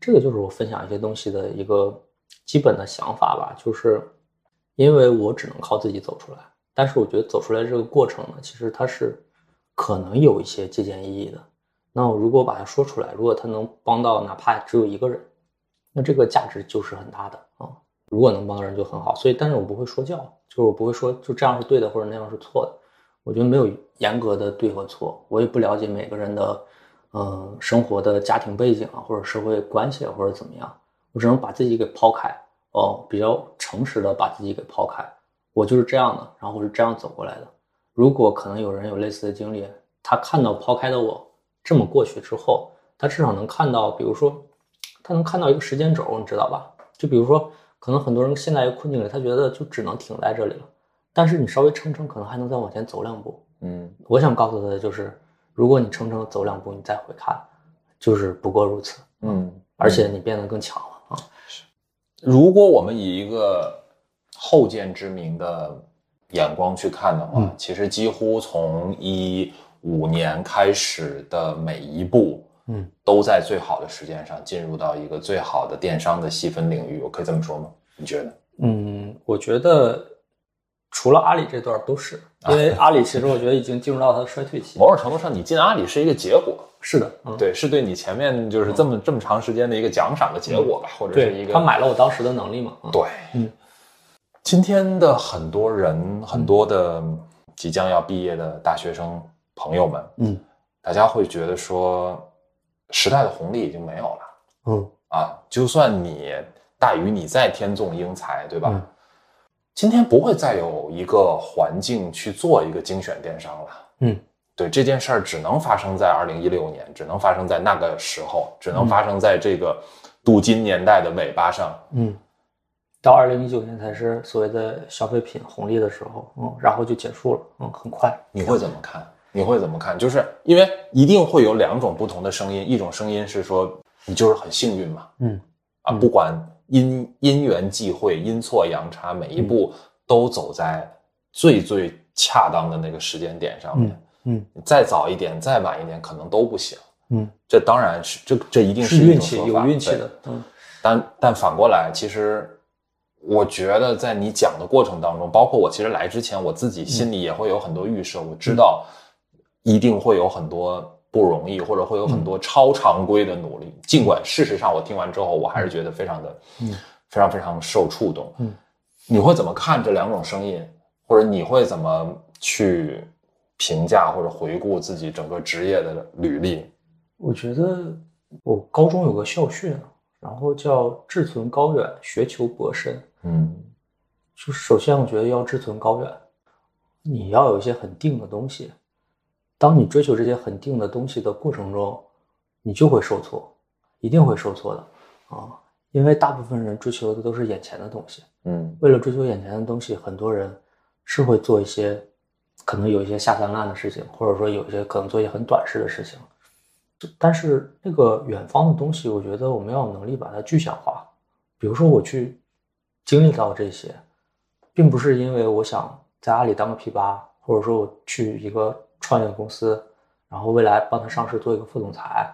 这个就是我分享一些东西的一个基本的想法吧，就是因为我只能靠自己走出来。但是我觉得走出来这个过程呢，其实它是可能有一些借鉴意义的。那我如果把它说出来，如果它能帮到哪怕只有一个人，那这个价值就是很大的啊。如果能帮到人就很好。所以，但是我不会说教，就是我不会说就这样是对的或者那样是错的。我觉得没有严格的对和错，我也不了解每个人的呃生活的家庭背景啊，或者社会关系啊，或者怎么样。我只能把自己给抛开，哦，比较诚实的把自己给抛开。我就是这样的，然后我是这样走过来的。如果可能有人有类似的经历，他看到抛开的我这么过去之后，他至少能看到，比如说，他能看到一个时间轴，你知道吧？就比如说，可能很多人陷在一个困境里，他觉得就只能停在这里了。但是你稍微撑撑，可能还能再往前走两步。嗯我想告诉他的就是，如果你撑撑走两步，你再回看，就是不过如此。嗯，而且你变得更强了啊。是如果我们以一个后见之明的眼光去看的话，嗯其实几乎从一五年开始的每一步，嗯，都在最好的时间上进入到一个最好的电商的细分领域。我可以这么说吗？你觉得？嗯，我觉得除了阿里这段都是，因为阿里其实我觉得已经进入到它的衰退期。某种程度上，你进阿里是一个结果，是的，嗯，对，是对你前面就是这么、这么长时间的一个奖赏的结果吧，或者是一，个他买了我当时的能力嘛。嗯对，嗯，今天的很多人，很多的即将要毕业的大学生朋友们，嗯大家会觉得说，时代的红利已经没有了嗯啊！就算你大于你再天纵英才，对吧？嗯今天不会再有一个环境去做一个精选电商了。嗯，对这件事儿，只能发生在二零一六年，只能发生在那个时候，只能嗯发生在这个镀金年代的尾巴上。嗯，到二零一九年才是所谓的消费品红利的时候，嗯，然后就结束了，嗯，很快。你会怎么看？你会怎么看？就是因为一定会有两种不同的声音，一种声音是说你就是很幸运嘛，嗯啊，不管因因缘际会、阴错阳差，每一步都走在最最恰当的那个时间点上面。嗯你再早一点、再晚一点，可能都不行。嗯，这当然是这这一定是一运气，有运气的，嗯。但但反过来，其实我觉得在你讲的过程当中，包括我其实来之前，我自己心里也会有很多预设，我知道一定会有很多不容易，或者会有很多超常规的努力。尽管事实上，我听完之后，我还是觉得非常的，嗯，非常非常受触动。嗯，你会怎么看这两种声音，或者你会怎么去评价或者回顾自己整个职业的履历？我觉得我高中有个校训，然后叫“志存高远，学求博深”。嗯就是首先，我觉得要志存高远，你要有一些很定的东西。当你追求这些很定的东西的过程中，你就会受挫，一定会受挫的啊！因为大部分人追求的都是眼前的东西。嗯为了追求眼前的东西，很多人是会做一些可能有一些下三滥的事情，或者说有一些可能做一些很短视的事情。但是那个远方的东西，我觉得我们要有能力把它具象化。比如说我去经历到这些，并不是因为我想在阿里当个 P 八，或者说我去一个创业公司，然后未来帮他上市做一个副总裁。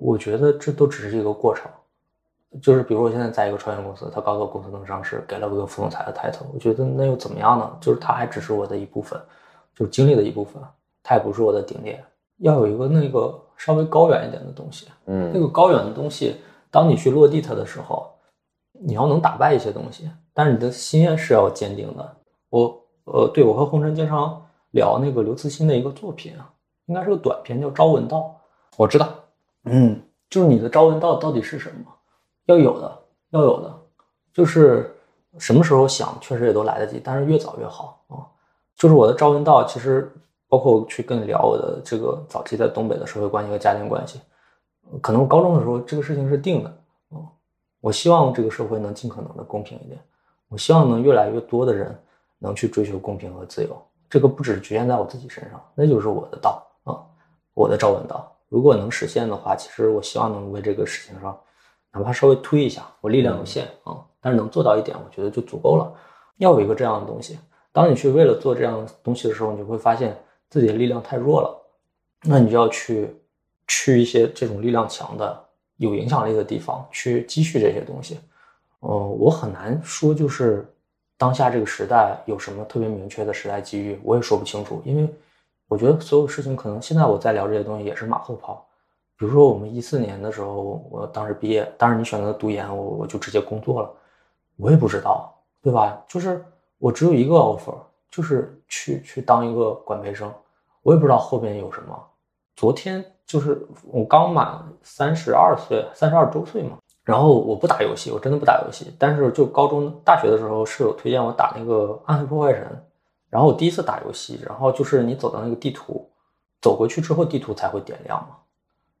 我觉得这都只是一个过程。就是比如我现在在一个创业公司，他告诉我公司能上市，给了我一个副总裁的 title，我觉得那又怎么样呢？就是他还只是我的一部分，就是经历的一部分，他也不是我的顶点。要有一个那个稍微高远一点的东西，嗯那个高远的东西，当你去落地它的时候，你要能打败一些东西，但是你的心愿是要坚定的。我呃，对我和红尘经常聊那个刘慈欣的一个作品啊，应该是个短片，叫《朝闻道》。我知道，嗯，就是你的朝闻道到底是什么？要有的，要有的，就是什么时候想，确实也都来得及，但是越早越好啊。就是我的朝闻道，其实包括去跟你聊我的这个早期在东北的社会关系和家庭关系，呃可能高中的时候这个事情是定的，嗯，我希望这个社会能尽可能的公平一点，我希望能越来越多的人能去追求公平和自由，这个不只局限在我自己身上，那就是我的道啊，我的朝闻道。如果能实现的话，其实我希望能为这个事情上。哪怕稍微推一下，我力量有限啊、嗯，但是能做到一点，我觉得就足够了。要有一个这样的东西，当你去为了做这样的东西的时候，你就会发现自己的力量太弱了，那你就要去去一些这种力量强的、有影响力的地方去积蓄这些东西。嗯、呃，我很难说就是当下这个时代有什么特别明确的时代机遇，我也说不清楚，因为我觉得所有事情可能现在我在聊这些东西也是马后炮。比如说，我们一四年的时候，我当时毕业，当然你选择读研，我我就直接工作了，我也不知道，对吧？就是我只有一个 offer，就是去去当一个管培生，我也不知道后边有什么。昨天就是我刚满三十二岁，三十二周岁嘛，然后我不打游戏，我真的不打游戏，但是就高中、大学的时候，室友推荐我打那个《暗黑破坏神》，然后我第一次打游戏，然后就是你走到那个地图，走过去之后，地图才会点亮嘛。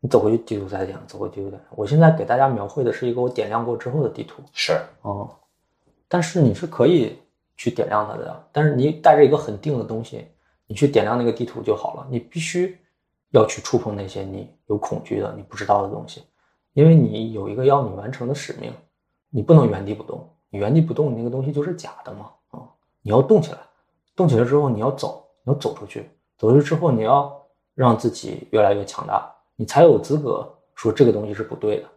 你走回去地图才点，走回地图点。我现在给大家描绘的是一个我点亮过之后的地图，是哦、嗯，但是你是可以去点亮它的，但是你带着一个很定的东西，你去点亮那个地图就好了。你必须要去触碰那些你有恐惧的、你不知道的东西，因为你有一个要你完成的使命，你不能原地不动。你原地不动，你那个东西就是假的嘛，啊、你要动起来，动起来之后你要走，你要走出去，走出去之后你要让自己越来越强大。你才有资格说这个东西是不对的，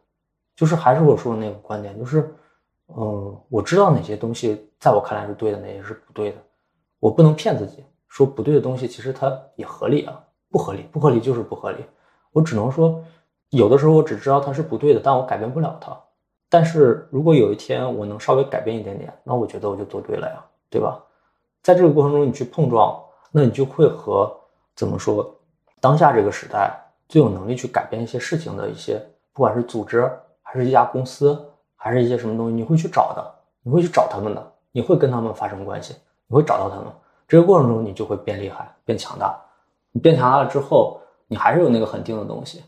就是还是我说的那个观点，就是，嗯，我知道哪些东西在我看来是对的，哪些是不对的，我不能骗自己说不对的东西其实它也合理啊，不合理，不合理就是不合理，我只能说，有的时候我只知道它是不对的，但我改变不了它，但是如果有一天我能稍微改变一点点，那我觉得我就做对了呀，对吧？在这个过程中你去碰撞，那你就会和怎么说，当下这个时代。最有能力去改变一些事情的一些，不管是组织，还是一家公司，还是一些什么东西，你会去找的，你会去找他们的，你会跟他们发生关系，你会找到他们。这个过程中，你就会变厉害，变强大。你变强大了之后，你还是有那个很定的东西，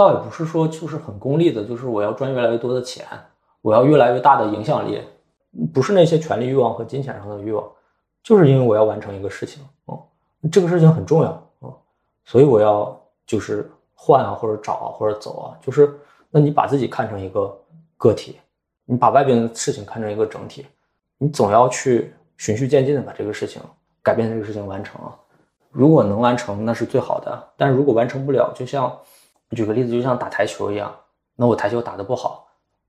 倒也不是说就是很功利的，就是我要赚越来越多的钱，我要越来越大的影响力，不是那些权利欲望和金钱上的欲望，就是因为我要完成一个事情，嗯，这个事情很重要，嗯，所以我要就是。换啊，或者找啊，或者走啊，就是那你把自己看成一个个体，你把外边的事情看成一个整体，你总要去循序渐进的把这个事情改变，这个事情完成啊。如果能完成，那是最好的；但如果完成不了，就像举个例子，就像打台球一样，那我台球打得不好，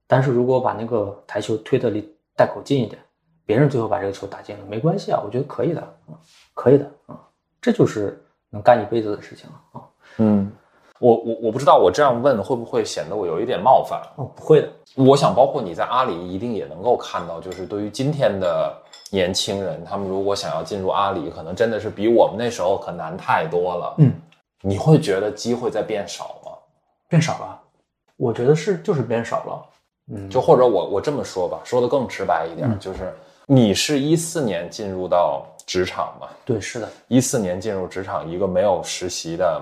但是如果把那个台球推得离袋口近一点，别人最后把这个球打进了，没关系啊，我觉得可以的，啊，可以的啊，这就是能干一辈子的事情了啊。嗯。我我我不知道我这样问会不会显得我有一点冒犯哦，不会的。我想包括你在阿里一定也能够看到，就是对于今天的年轻人，他们如果想要进入阿里，可能真的是比我们那时候可难太多了。嗯，你会觉得机会在变少吗？变少了，我觉得是就是变少了。嗯，就或者我我这么说吧，说的更直白一点，嗯、就是你是一四年进入到职场嘛？对，是的，一四年进入职场，一个没有实习的。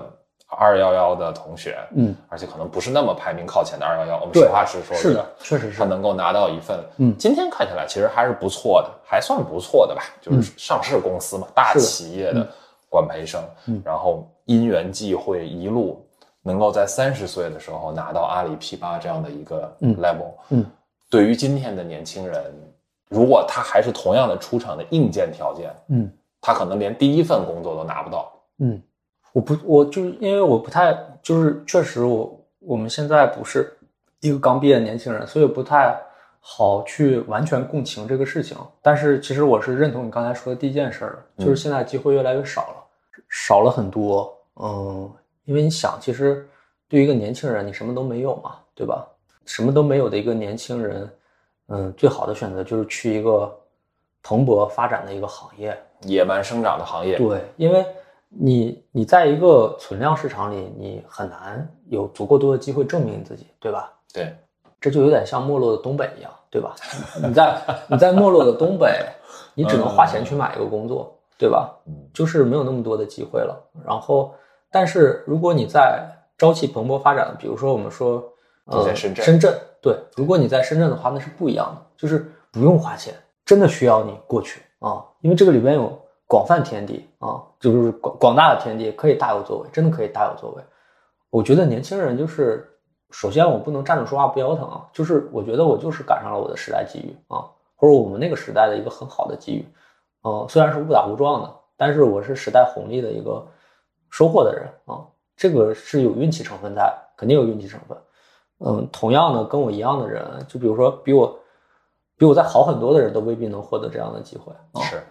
二幺幺的同学，嗯，而且可能不是那么排名靠前的二幺幺，我们实话实说，是的，确实是他能够拿到一份，嗯，今天看起来其实还是不错的，还算不错的吧，就是上市公司嘛，大企业的管培生，嗯，然后因缘际会一路能够在三十岁的时候拿到阿里 P 八这样的一个嗯 level，嗯，对于今天的年轻人，如果他还是同样的出厂的硬件条件，嗯他可能连第一份工作都拿不到。嗯，我不，我就是因为我不太，就是确实我我们现在不是一个刚毕业的年轻人，所以不太好去完全共情这个事情。但是其实我是认同你刚才说的第一件事儿，就是现在机会越来越少了，少了很多。嗯，因为你想，其实对于一个年轻人，你什么都没有嘛，对吧？什么都没有的一个年轻人，嗯，最好的选择就是去一个蓬勃发展的一个行业。野蛮生长的行业，对，因为你你在一个存量市场里，你很难有足够多的机会证明你自己，对吧？对，这就有点像没落的东北一样，对吧？你在你在没落的东北，你只能花钱去买一个工作，对吧？嗯就是没有那么多的机会了。然后，但是如果你在朝气蓬勃发展的，比如说我们说，呃，你在深圳深圳对，如果你在深圳的话，那是不一样的，就是不用花钱，真的需要你过去啊，因为这个里边有广泛天地啊，就是广广大的天地，可以大有作为，真的可以大有作为。我觉得年轻人就是，首先我不能站着说话不腰疼啊，就是我觉得我就是赶上了我的时代机遇啊，或者我们那个时代的一个很好的机遇，呃，虽然是误打误撞的，但是我是时代红利的一个收获的人啊，这个是有运气成分在，肯定有运气成分。嗯，同样的，跟我一样的人，就比如说比我比我再好很多的人，都未必能获得这样的机会啊。是，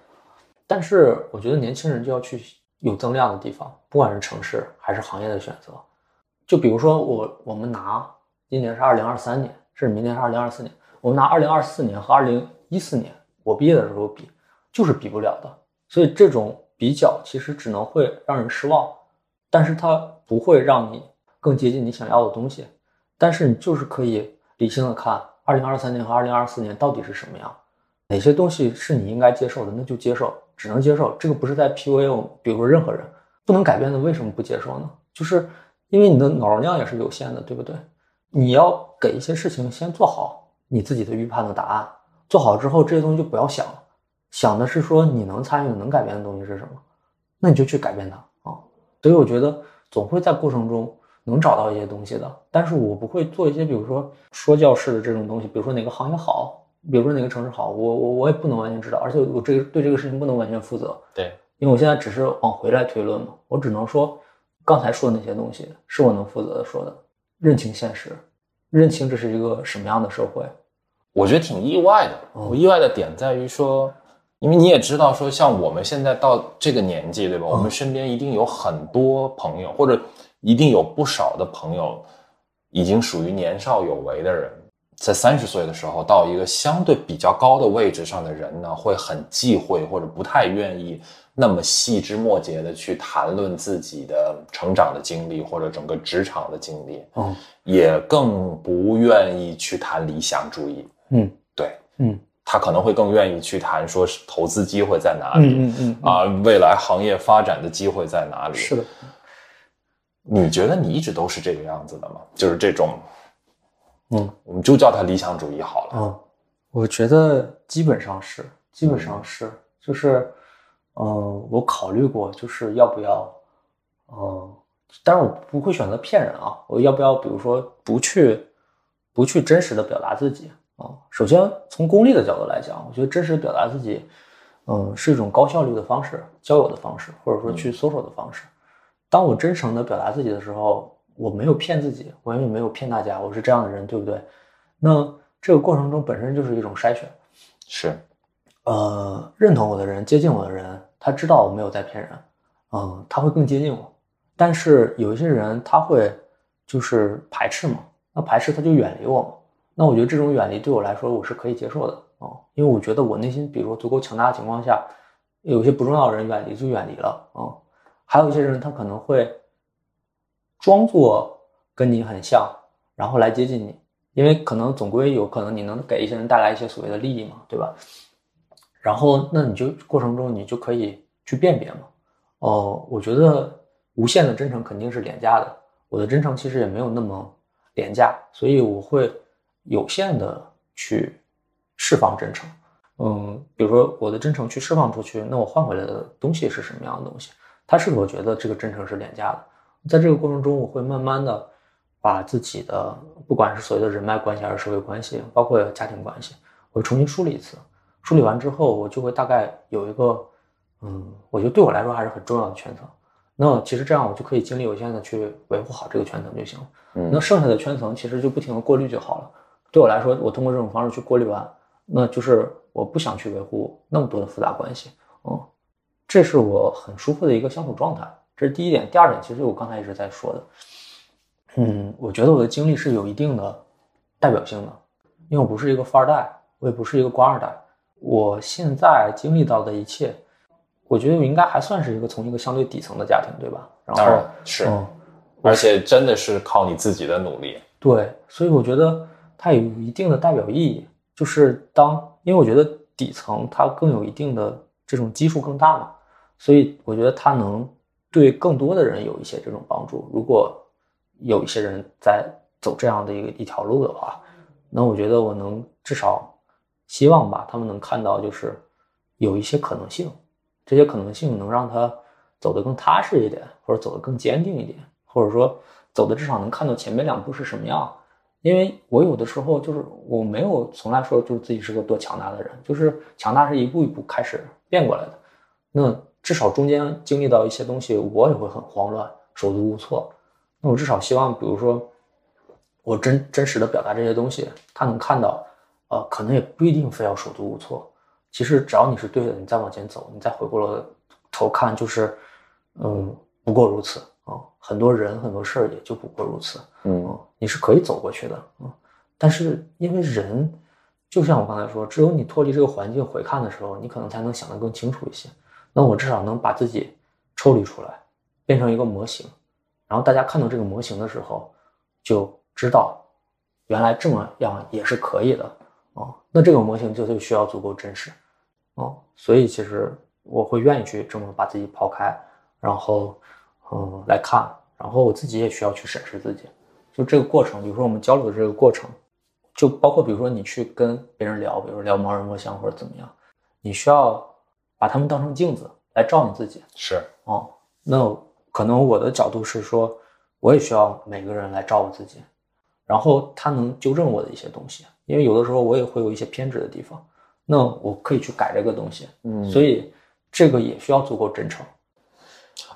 但是我觉得年轻人就要去有增量的地方，不管是城市还是行业的选择。就比如说我我们拿今年是二零二三年，甚至明年是二零二四年，我们拿二零二四年和二零一四年我毕业的时候比，就是比不了的。所以这种比较其实只能会让人失望，但是它不会让你更接近你想要的东西。但是你就是可以理性的看，二零二三年和二零二四年到底是什么样，哪些东西是你应该接受的，那就接受，只能接受。这个不是在 PUA 我，比如说任何人不能改变的，为什么不接受呢？就是因为你的脑容量也是有限的，对不对？你要给一些事情先做好你自己的预判的答案，做好之后这些东西就不要想了，想的是说你能参与、能改变的东西是什么，那你就去改变它啊。所以我觉得总会在过程中能找到一些东西的，但是我不会做一些比如说说教式的这种东西，比如说哪个行业好，比如说哪个城市好，我我我也不能完全知道，而且我这个对这个事情不能完全负责，对，因为我现在只是往回来推论嘛，我只能说刚才说的那些东西是我能负责的说的，认清现实，认清这是一个什么样的社会，我觉得挺意外的。嗯我意外的点在于说，因为你也知道说，像我们现在到这个年纪，对吧？我们身边一定有很多朋友，或者一定有不少的朋友，已经属于年少有为的人，在三十岁的时候到一个相对比较高的位置上的人呢，会很忌讳或者不太愿意那么细枝末节的去谈论自己的成长的经历或者整个职场的经历，嗯也更不愿意去谈理想主义。嗯。对。嗯他可能会更愿意去谈说是投资机会在哪里、嗯嗯啊，未来行业发展的机会在哪里？是的，你觉得你一直都是这个样子的吗？就是这种，嗯我们就叫他理想主义好了。嗯，我觉得基本上是，基本上是，就是，呃，我考虑过，就是要不要，呃，当然我不会选择骗人啊，我要不要，比如说不去，不去真实的表达自己啊？首先从功利的角度来讲，我觉得真实表达自己，嗯、是一种高效率的方式，交友的方式，或者说去 social 的方式。当我真诚的表达自己的时候，我没有骗自己，我也没有骗大家，我是这样的人，对不对？那这个过程中本身就是一种筛选。是，呃，认同我的人、接近我的人，他知道我没有在骗人，嗯、他会更接近我。但是有一些人他会就是排斥嘛，那排斥他就远离我嘛。那我觉得这种远离对我来说我是可以接受的啊、因为我觉得我内心比如说足够强大的情况下，有些不重要的人远离就远离了啊、还有一些人他可能会装作跟你很像，然后来接近你，因为可能总归有可能你能给一些人带来一些所谓的利益嘛，对吧？然后那你就过程中你就可以去辨别嘛。哦，我觉得无限的真诚肯定是廉价的，我的真诚其实也没有那么廉价，所以我会有限的去释放真诚。嗯，比如说我的真诚去释放出去，那我换回来的东西是什么样的东西？他是否觉得这个真诚是廉价的？在这个过程中，我会慢慢的把自己的不管是所谓的人脉关系还是社会关系，包括家庭关系，我重新梳理一次。梳理完之后，我就会大概有一个，嗯，我觉得对我来说还是很重要的圈层。那其实这样我就可以精力有限的去维护好这个圈层就行了。嗯那剩下的圈层其实就不停的过滤就好了。对我来说，我通过这种方式去过滤完，那就是我不想去维护那么多的复杂关系。嗯，这是我很舒服的一个相处状态。这是第一点。第二点，其实我刚才一直在说的，嗯，我觉得我的经历是有一定的代表性的，因为我不是一个富二代，我也不是一个官二代。我现在经历到的一切，我觉得我应该还算是一个从一个相对底层的家庭，对吧？然后当然是，嗯，而且真的是靠你自己的努力。对，所以我觉得它有一定的代表意义，就是当，因为我觉得底层它更有一定的这种基数更大嘛，所以我觉得它能对更多的人有一些这种帮助。如果有一些人在走这样的一个一条路的话，那我觉得我能至少希望吧，他们能看到就是有一些可能性，这些可能性能让他走得更踏实一点，或者走得更坚定一点，或者说走的至少能看到前面两步是什么样。因为我有的时候就是我没有从来说就是自己是个多强大的人，就是强大是一步一步开始变过来的。那至少中间经历到一些东西，我也会很慌乱、手足无措。那我至少希望，比如说我真真实的表达这些东西，他能看到，呃，可能也不一定非要手足无措。其实只要你是对的，你再往前走，你再回过了头看，就是，嗯，不过如此啊、很多人很多事儿也就不过如此。嗯嗯，你是可以走过去的，嗯，但是因为人，就像我刚才说，只有你脱离这个环境回看的时候，你可能才能想得更清楚一些。那我至少能把自己抽离出来，变成一个模型，然后大家看到这个模型的时候，就知道原来这么样也是可以的哦。那这个模型就就需要足够真实哦，所以其实我会愿意去这么把自己抛开，然后嗯来看，然后我自己也需要去审视自己。就这个过程，比如说我们交流的这个过程，就包括比如说你去跟别人聊，比如说聊盲人摸象或者怎么样，你需要把他们当成镜子来照你自己是，哦。那可能我的角度是说，我也需要每个人来照我自己，然后他能纠正我的一些东西，因为有的时候我也会有一些偏执的地方，那我可以去改这个东西。嗯所以这个也需要足够真诚。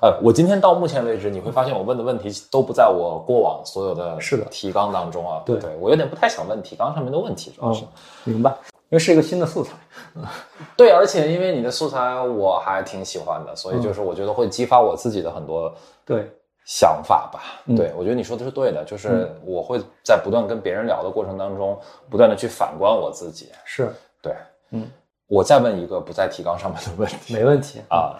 呃，我今天到目前为止，你会发现我问的问题都不在我过往所有的是的提纲当中啊。对我有点不太想问提纲上面的问题，主要是。嗯，明白，因为是一个新的素材。对，而且因为你的素材我还挺喜欢的，所以就是我觉得会激发我自己的很多对，想法吧。嗯对，我觉得你说的是对的，就是我会在不断跟别人聊的过程当中，不断的去反观我自己。是对，嗯，我再问一个不在提纲上面的问题没问题。啊。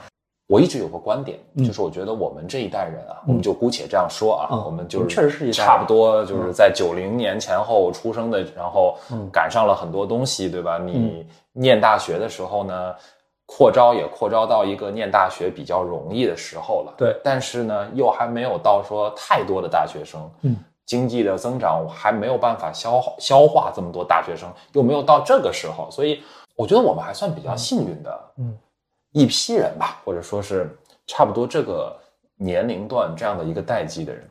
我一直有个观点，嗯。就是我觉得我们这一代人啊，我们就姑且这样说啊，嗯我们就我们确实是一差不多就是在九零年前后出生的，然后嗯。赶上了很多东西，对吧？你念大学的时候呢，扩招也扩招到一个念大学比较容易的时候了，对。但是呢，又还没有到说太多的大学生，嗯，经济的增长还没有办法消化消化这么多大学生，又没有到这个时候，所以我觉得我们还算比较幸运的，嗯，一批人吧，或者说是差不多这个年龄段这样的一个代际的人，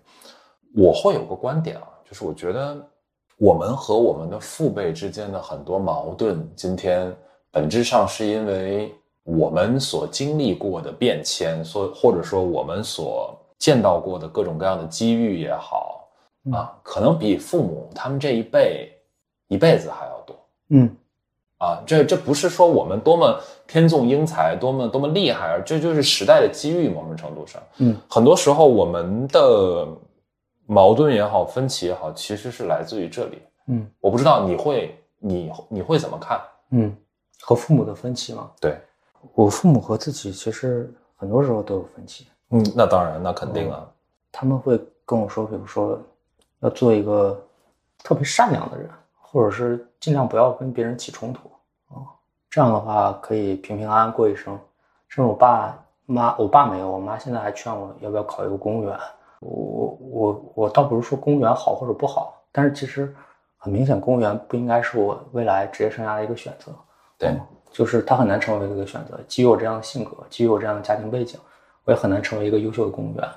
我会有个观点啊，就是我觉得我们和我们的父辈之间的很多矛盾，今天本质上是因为我们所经历过的变迁，所或者说我们所见到过的各种各样的机遇也好啊，可能比父母他们这一辈一辈子还要多。嗯啊，这这不是说我们多么天纵英才，多么多么厉害，而这就是时代的机遇。某种程度上，嗯，很多时候我们的矛盾也好，分歧也好，其实是来自于这里。嗯我不知道你会你你会怎么看？嗯，和父母的分歧吗，对，我父母和自己其实很多时候都有分歧。嗯，那当然，那肯定啊，他们会跟我说，比如说要做一个特别善良的人，或者是尽量不要跟别人起冲突啊、这样的话可以平平安安过一生。甚至我爸妈，我爸没有，我妈现在还劝我要不要考一个公务员。我我我倒不是说公务员好或者不好，但是其实很明显，公务员不应该是我未来职业生涯的一个选择。对嗯就是他很难成为一个选择。基于我这样的性格，基于我这样的家庭背景，我也很难成为一个优秀的公务员。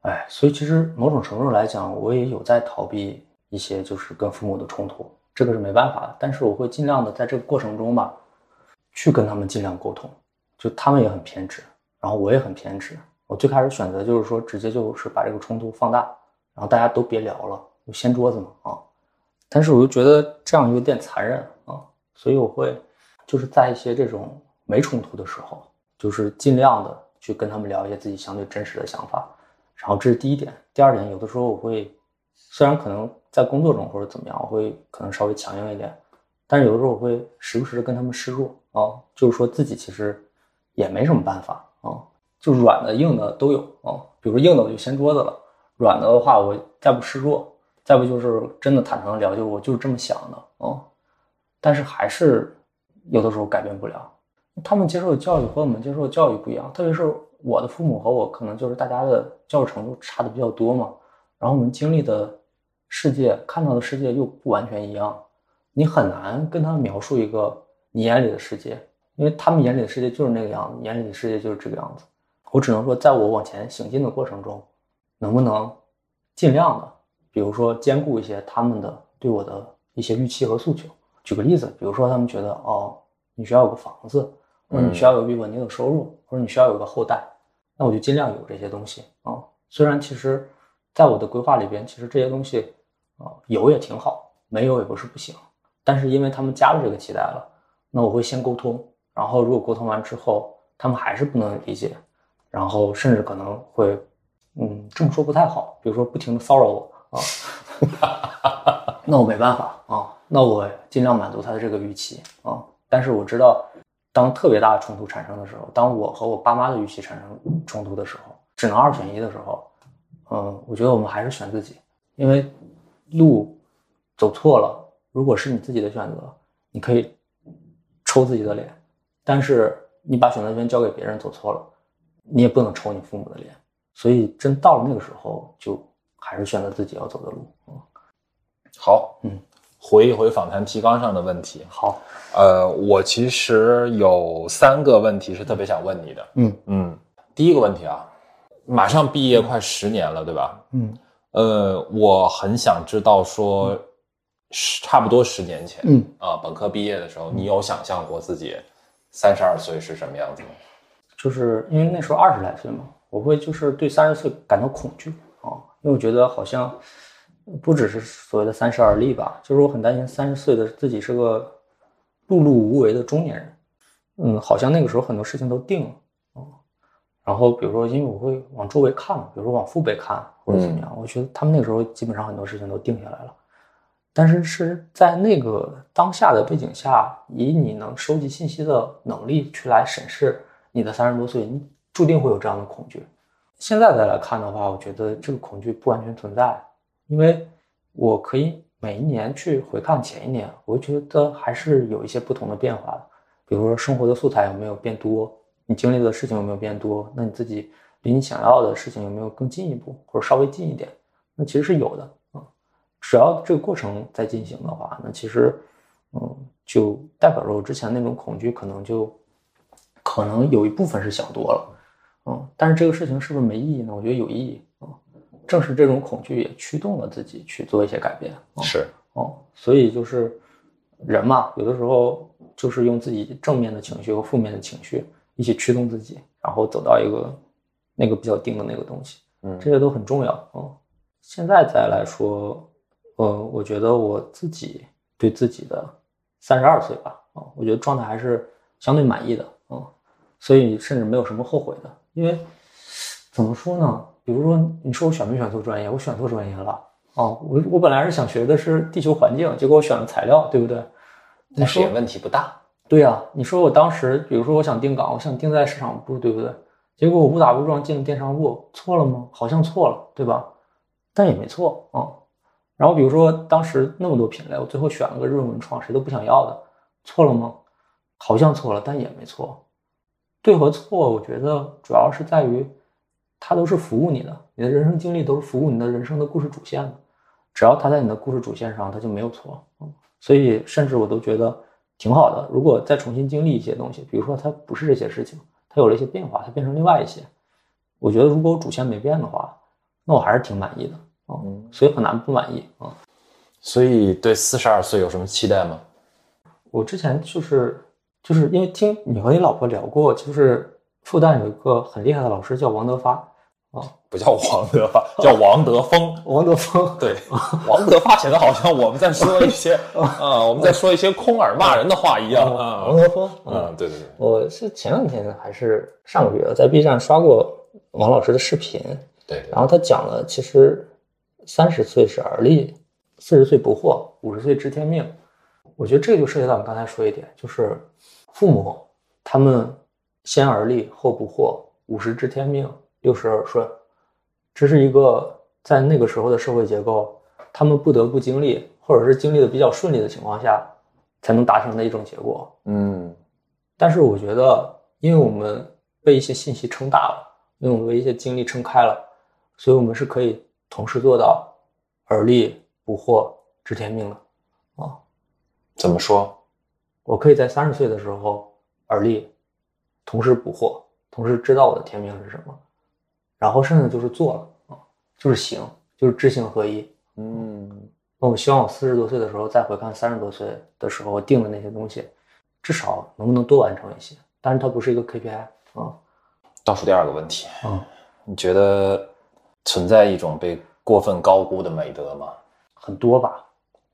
哎，所以其实某种程度来讲，我也有在逃避一些就是跟父母的冲突，这个是没办法的。但是我会尽量的在这个过程中吧，去跟他们尽量沟通。就他们也很偏执，然后我也很偏执。我最开始选择就是说直接就是把这个冲突放大，然后大家都别聊了，就掀桌子嘛啊。但是我又觉得这样有点残忍啊，所以我会就是在一些这种没冲突的时候，就是尽量的去跟他们聊一些自己相对真实的想法。然后这是第一点，第二点，有的时候我会虽然可能在工作中或者怎么样，我会可能稍微强硬一点，但是有的时候我会时不时的跟他们示弱啊，就是说自己其实。也没什么办法啊，就软的硬的都有啊。比如硬的我就掀桌子了，软的的话我再不示弱，再不就是真的坦诚的聊，就我就是这么想的啊。但是还是有的时候改变不了，他们接受的教育和我们接受的教育不一样，特别是我的父母和我可能就是大家的教育程度差的比较多嘛，然后我们经历的世界看到的世界又不完全一样，你很难跟他们描述一个你眼里的世界。因为他们眼里的世界就是那个样子，眼里的世界就是这个样子。我只能说，在我往前行进的过程中，能不能尽量的，比如说兼顾一些他们的对我的一些预期和诉求。举个例子，比如说他们觉得哦，你需要有个房子，或者你需要有一笔稳定的收入，或者你需要有个后代，那我就尽量有这些东西啊。虽然其实，在我的规划里边，其实这些东西啊有也挺好，没有也不是不行。但是因为他们加入这个期待了，那我会先沟通。然后，如果沟通完之后，他们还是不能理解，然后甚至可能会，嗯，这么说不太好，比如说不停的骚扰我啊，那我没办法啊，那我尽量满足他的这个预期啊。但是我知道，当特别大的冲突产生的时候，当我和我爸妈的预期产生冲突的时候，只能二选一的时候，嗯，我觉得我们还是选自己，因为路走错了，如果是你自己的选择，你可以抽自己的脸。但是你把选择权交给别人，走错了，你也不能抽你父母的脸。所以真到了那个时候，就还是选择自己要走的路。好，嗯，回一回访谈提纲上的问题。好，呃，我其实有三个问题是特别想问你的。嗯嗯，第一个问题啊，马上毕业快十年了，对吧？嗯，呃，我很想知道说，十差不多十年前，嗯啊，本科毕业的时候，你有想象过自己？三十二岁是什么样子吗？就是因为那时候二十来岁嘛，我会就是对三十岁感到恐惧啊，因为我觉得好像不只是所谓的三十而立吧，就是我很担心三十岁的自己是个碌碌无为的中年人。嗯，好像那个时候很多事情都定了啊。然后比如说，因为我会往周围看嘛，比如说往父辈看或者怎么样，我觉得他们那个时候基本上很多事情都定下来了。但是是在那个当下的背景下，以你能收集信息的能力去来审视你的三十多岁，你注定会有这样的恐惧。现在再来看的话，我觉得这个恐惧不完全存在，因为我可以每一年去回看前一年，我觉得还是有一些不同的变化的。比如说生活的素材有没有变多，你经历的事情有没有变多，那你自己离你想要的事情有没有更进一步，或者稍微近一点？那其实是有的。只要这个过程在进行的话，那其实，嗯，就代表着我之前那种恐惧可能就，可能有一部分是想多了，嗯，但是这个事情是不是没意义呢？我觉得有意义啊，正是这种恐惧也驱动了自己去做一些改变，是，哦，所以就是人嘛，有的时候就是用自己正面的情绪和负面的情绪一起驱动自己，然后走到一个那个比较定的那个东西，嗯，这些都很重要啊。现在再来说。呃，我觉得我自己对自己的三十二岁吧，啊，我觉得状态还是相对满意的，啊，所以甚至没有什么后悔的。因为怎么说呢？比如说，你说我选没选错专业？我选错专业了，啊，我我本来是想学的是地球环境，结果我选了材料，对不对？但是也问题不大。对呀，你说我当时，比如说我想定岗，我想定在市场部，对不对？结果我误打误撞进了电商部，错了吗？好像错了，对吧？但也没错，啊。然后比如说当时那么多品类，我最后选了个日文文创，谁都不想要的，错了吗？好像错了，但也没错。对和错，我觉得主要是在于，它都是服务你的，你的人生经历都是服务你的人生的故事主线的。只要它在你的故事主线上，它就没有错。嗯，所以甚至我都觉得挺好的。如果再重新经历一些东西，比如说它不是这些事情，它有了一些变化，它变成另外一些，我觉得如果我主线没变的话，那我还是挺满意的啊，所以很难不满意啊。所以对四十二岁有什么期待吗？我之前就是就是因为听你和你老婆聊过，就是复旦有一个很厉害的老师叫王德发啊，不叫王德发，叫王德峰。王德峰对，王德发显得好像我们在说一些 啊，我们在说一些空耳骂人的话一样啊。王德峰，嗯，对对对，我是前两天还是上个月在 B 站刷过王老师的视频，对对然后他讲了，其实三十岁是而立，四十岁不惑，五十岁知天命。我觉得这就涉及到你刚才说一点，就是父母他们先而立后不惑，五十知天命，六十耳顺，这是一个在那个时候的社会结构，他们不得不经历，或者是经历的比较顺利的情况下，才能达成的一种结果。嗯但是我觉得，因为我们被一些信息撑大了，因为我们被一些经历撑开了，所以我们是可以同时做到耳立不惑知天命的啊。怎么说？我可以在三十岁的时候耳立，同时捕获，同时知道我的天命是什么，然后剩下就是做了啊，就是行，就是知行合一。嗯，那我希望我四十多岁的时候再回看三十多岁的时候定的那些东西，至少能不能多完成一些？但是它不是一个 KPI 啊。倒数第二个问题，嗯，你觉得存在一种被过分高估的美德吗？很多吧。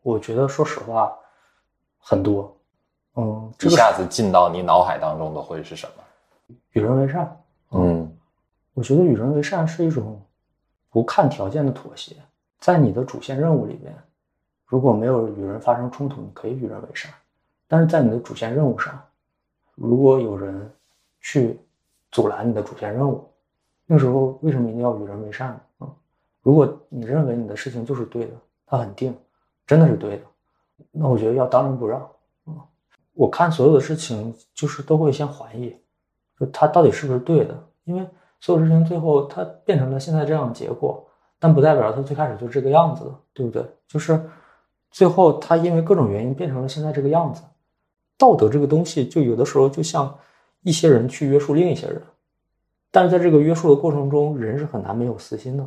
我觉得说实话，很多。嗯，这个一下子进到你脑海当中的会是什么？与人为善，嗯我觉得与人为善是一种不看条件的妥协。在你的主线任务里边，如果没有与人发生冲突，你可以与人为善；但是在你的主线任务上，如果有人去阻拦你的主线任务，那时候为什么一定要与人为善呢？啊、如果你认为你的事情就是对的，它很定，真的是对的，那我觉得要当仁不让。啊、我看所有的事情就是都会先怀疑，就它到底是不是对的，因为所有事情最后它变成了现在这样的结果，但不代表它最开始就这个样子的，对不对？就是最后它因为各种原因变成了现在这个样子。道德这个东西，就有的时候就像一些人去约束另一些人，但是在这个约束的过程中，人是很难没有私心的，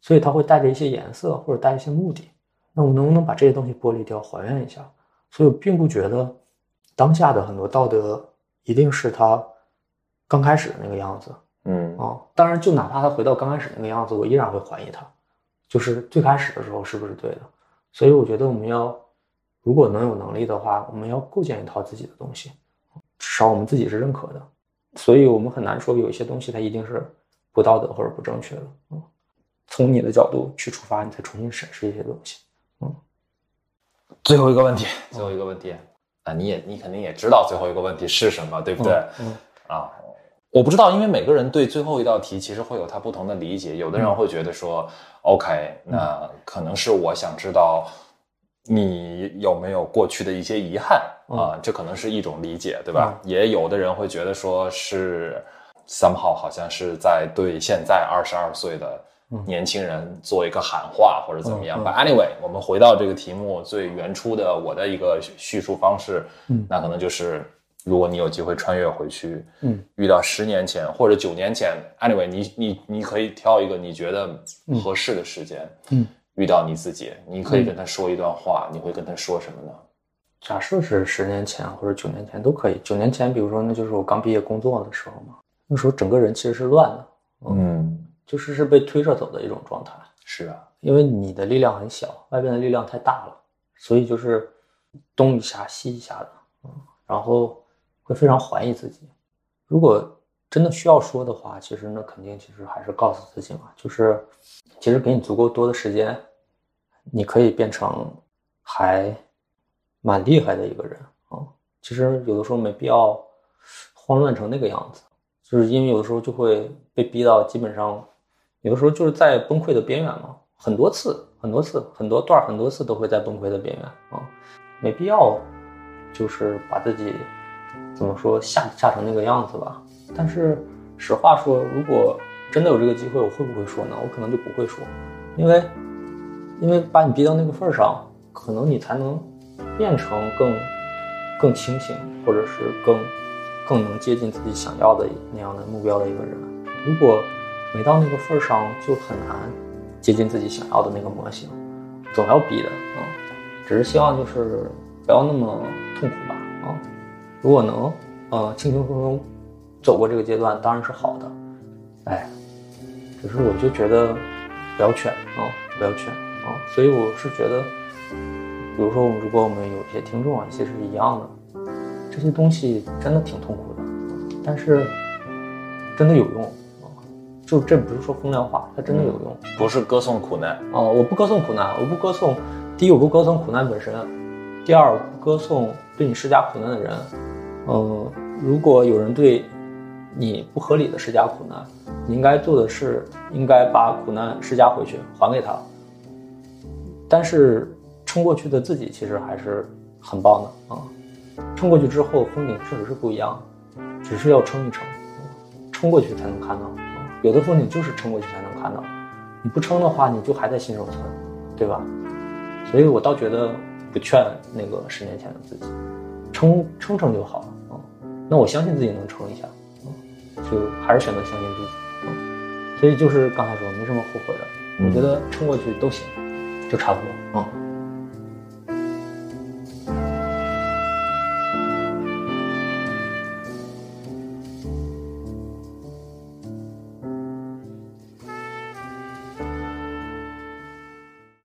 所以他会带着一些颜色或者带一些目的。那我能不能把这些东西剥离掉，还原一下？所以我并不觉得当下的很多道德一定是他刚开始的那个样子嗯啊。当然，就哪怕他回到刚开始那个样子，我依然会怀疑他，就是最开始的时候是不是对的。所以我觉得我们要，如果能有能力的话，我们要构建一套自己的东西，至少我们自己是认可的。所以我们很难说有一些东西它一定是不道德或者不正确的。嗯，从你的角度去出发，你再重新审视一些东西。嗯最后一个问题，最后一个问题啊，你也你肯定也知道最后一个问题是什么，对不对？嗯啊，我不知道，因为每个人对最后一道题其实会有他不同的理解。有的人会觉得说、o k 那可能是我想知道你有没有过去的一些遗憾啊，这可能是一种理解，对吧？也有的人会觉得说是 somehow 好像是在对现在二十二岁的年轻人做一个喊话或者怎么样。嗯嗯。But anyway，我们回到这个题目最原初的我的一个叙述方式，嗯。那可能就是如果你有机会穿越回去，嗯，遇到十年前或者九年前，anyway，你你你可以挑一个你觉得合适的时间，嗯，遇到你自己，你可以跟他说一段话，你会跟他说什么呢？假设是十年前或者九年前都可以。九年前，比如说那就是我刚毕业工作的时候嘛，那时候整个人其实是乱的，嗯，就是是被推着走的一种状态。是啊，因为你的力量很小，外边的力量太大了，所以就是东一下西一下的，嗯，然后会非常怀疑自己。如果真的需要说的话，其实那肯定其实还是告诉自己嘛，就是其实给你足够多的时间，你可以变成还蛮厉害的一个人啊。其实有的时候没必要慌乱成那个样子，就是因为有的时候就会被逼到基本上，有的时候就是在崩溃的边缘嘛，很多次、很多次、很多段、很多次都会在崩溃的边缘啊，没必要就是把自己怎么说吓吓成那个样子吧。但是实话说，如果真的有这个机会，我会不会说呢？我可能就不会说，因为因为把你逼到那个份儿上，可能你才能变成更更清醒，或者是更更能接近自己想要的那样的目标的一个人。如果没到那个份儿上，就很难接近自己想要的那个模型，总要逼的啊。只是希望就是不要那么痛苦吧啊。如果能呃轻轻松松走过这个阶段，当然是好的。哎，只是我就觉得不要劝啊，不要劝啊。所以我是觉得，比如说，如果我们有一些听众啊，其实是一样的，这些东西真的挺痛苦的，但是真的有用啊。就这不是说风凉话，它真的有用。不是歌颂苦难，哦，我不歌颂苦难，我不歌颂。第一，我不歌颂苦难本身；第二，我不歌颂对你施加苦难的人。嗯，如果有人对你不合理的施加苦难，你应该做的是应该把苦难施加回去，还给他。但是撑过去的自己其实还是很棒的啊！撑过去之后，风景确实是不一样，只是要撑一撑，撑过去才能看到。有的风景就是撑过去才能看到，你不撑的话，你就还在新手村，对吧？所以我倒觉得不劝那个十年前的自己，撑撑撑就好了啊。那我相信自己能撑一下，啊，就还是选择相信自己。所以就是刚才说没什么后悔的，我觉得撑过去都行，就差不多啊。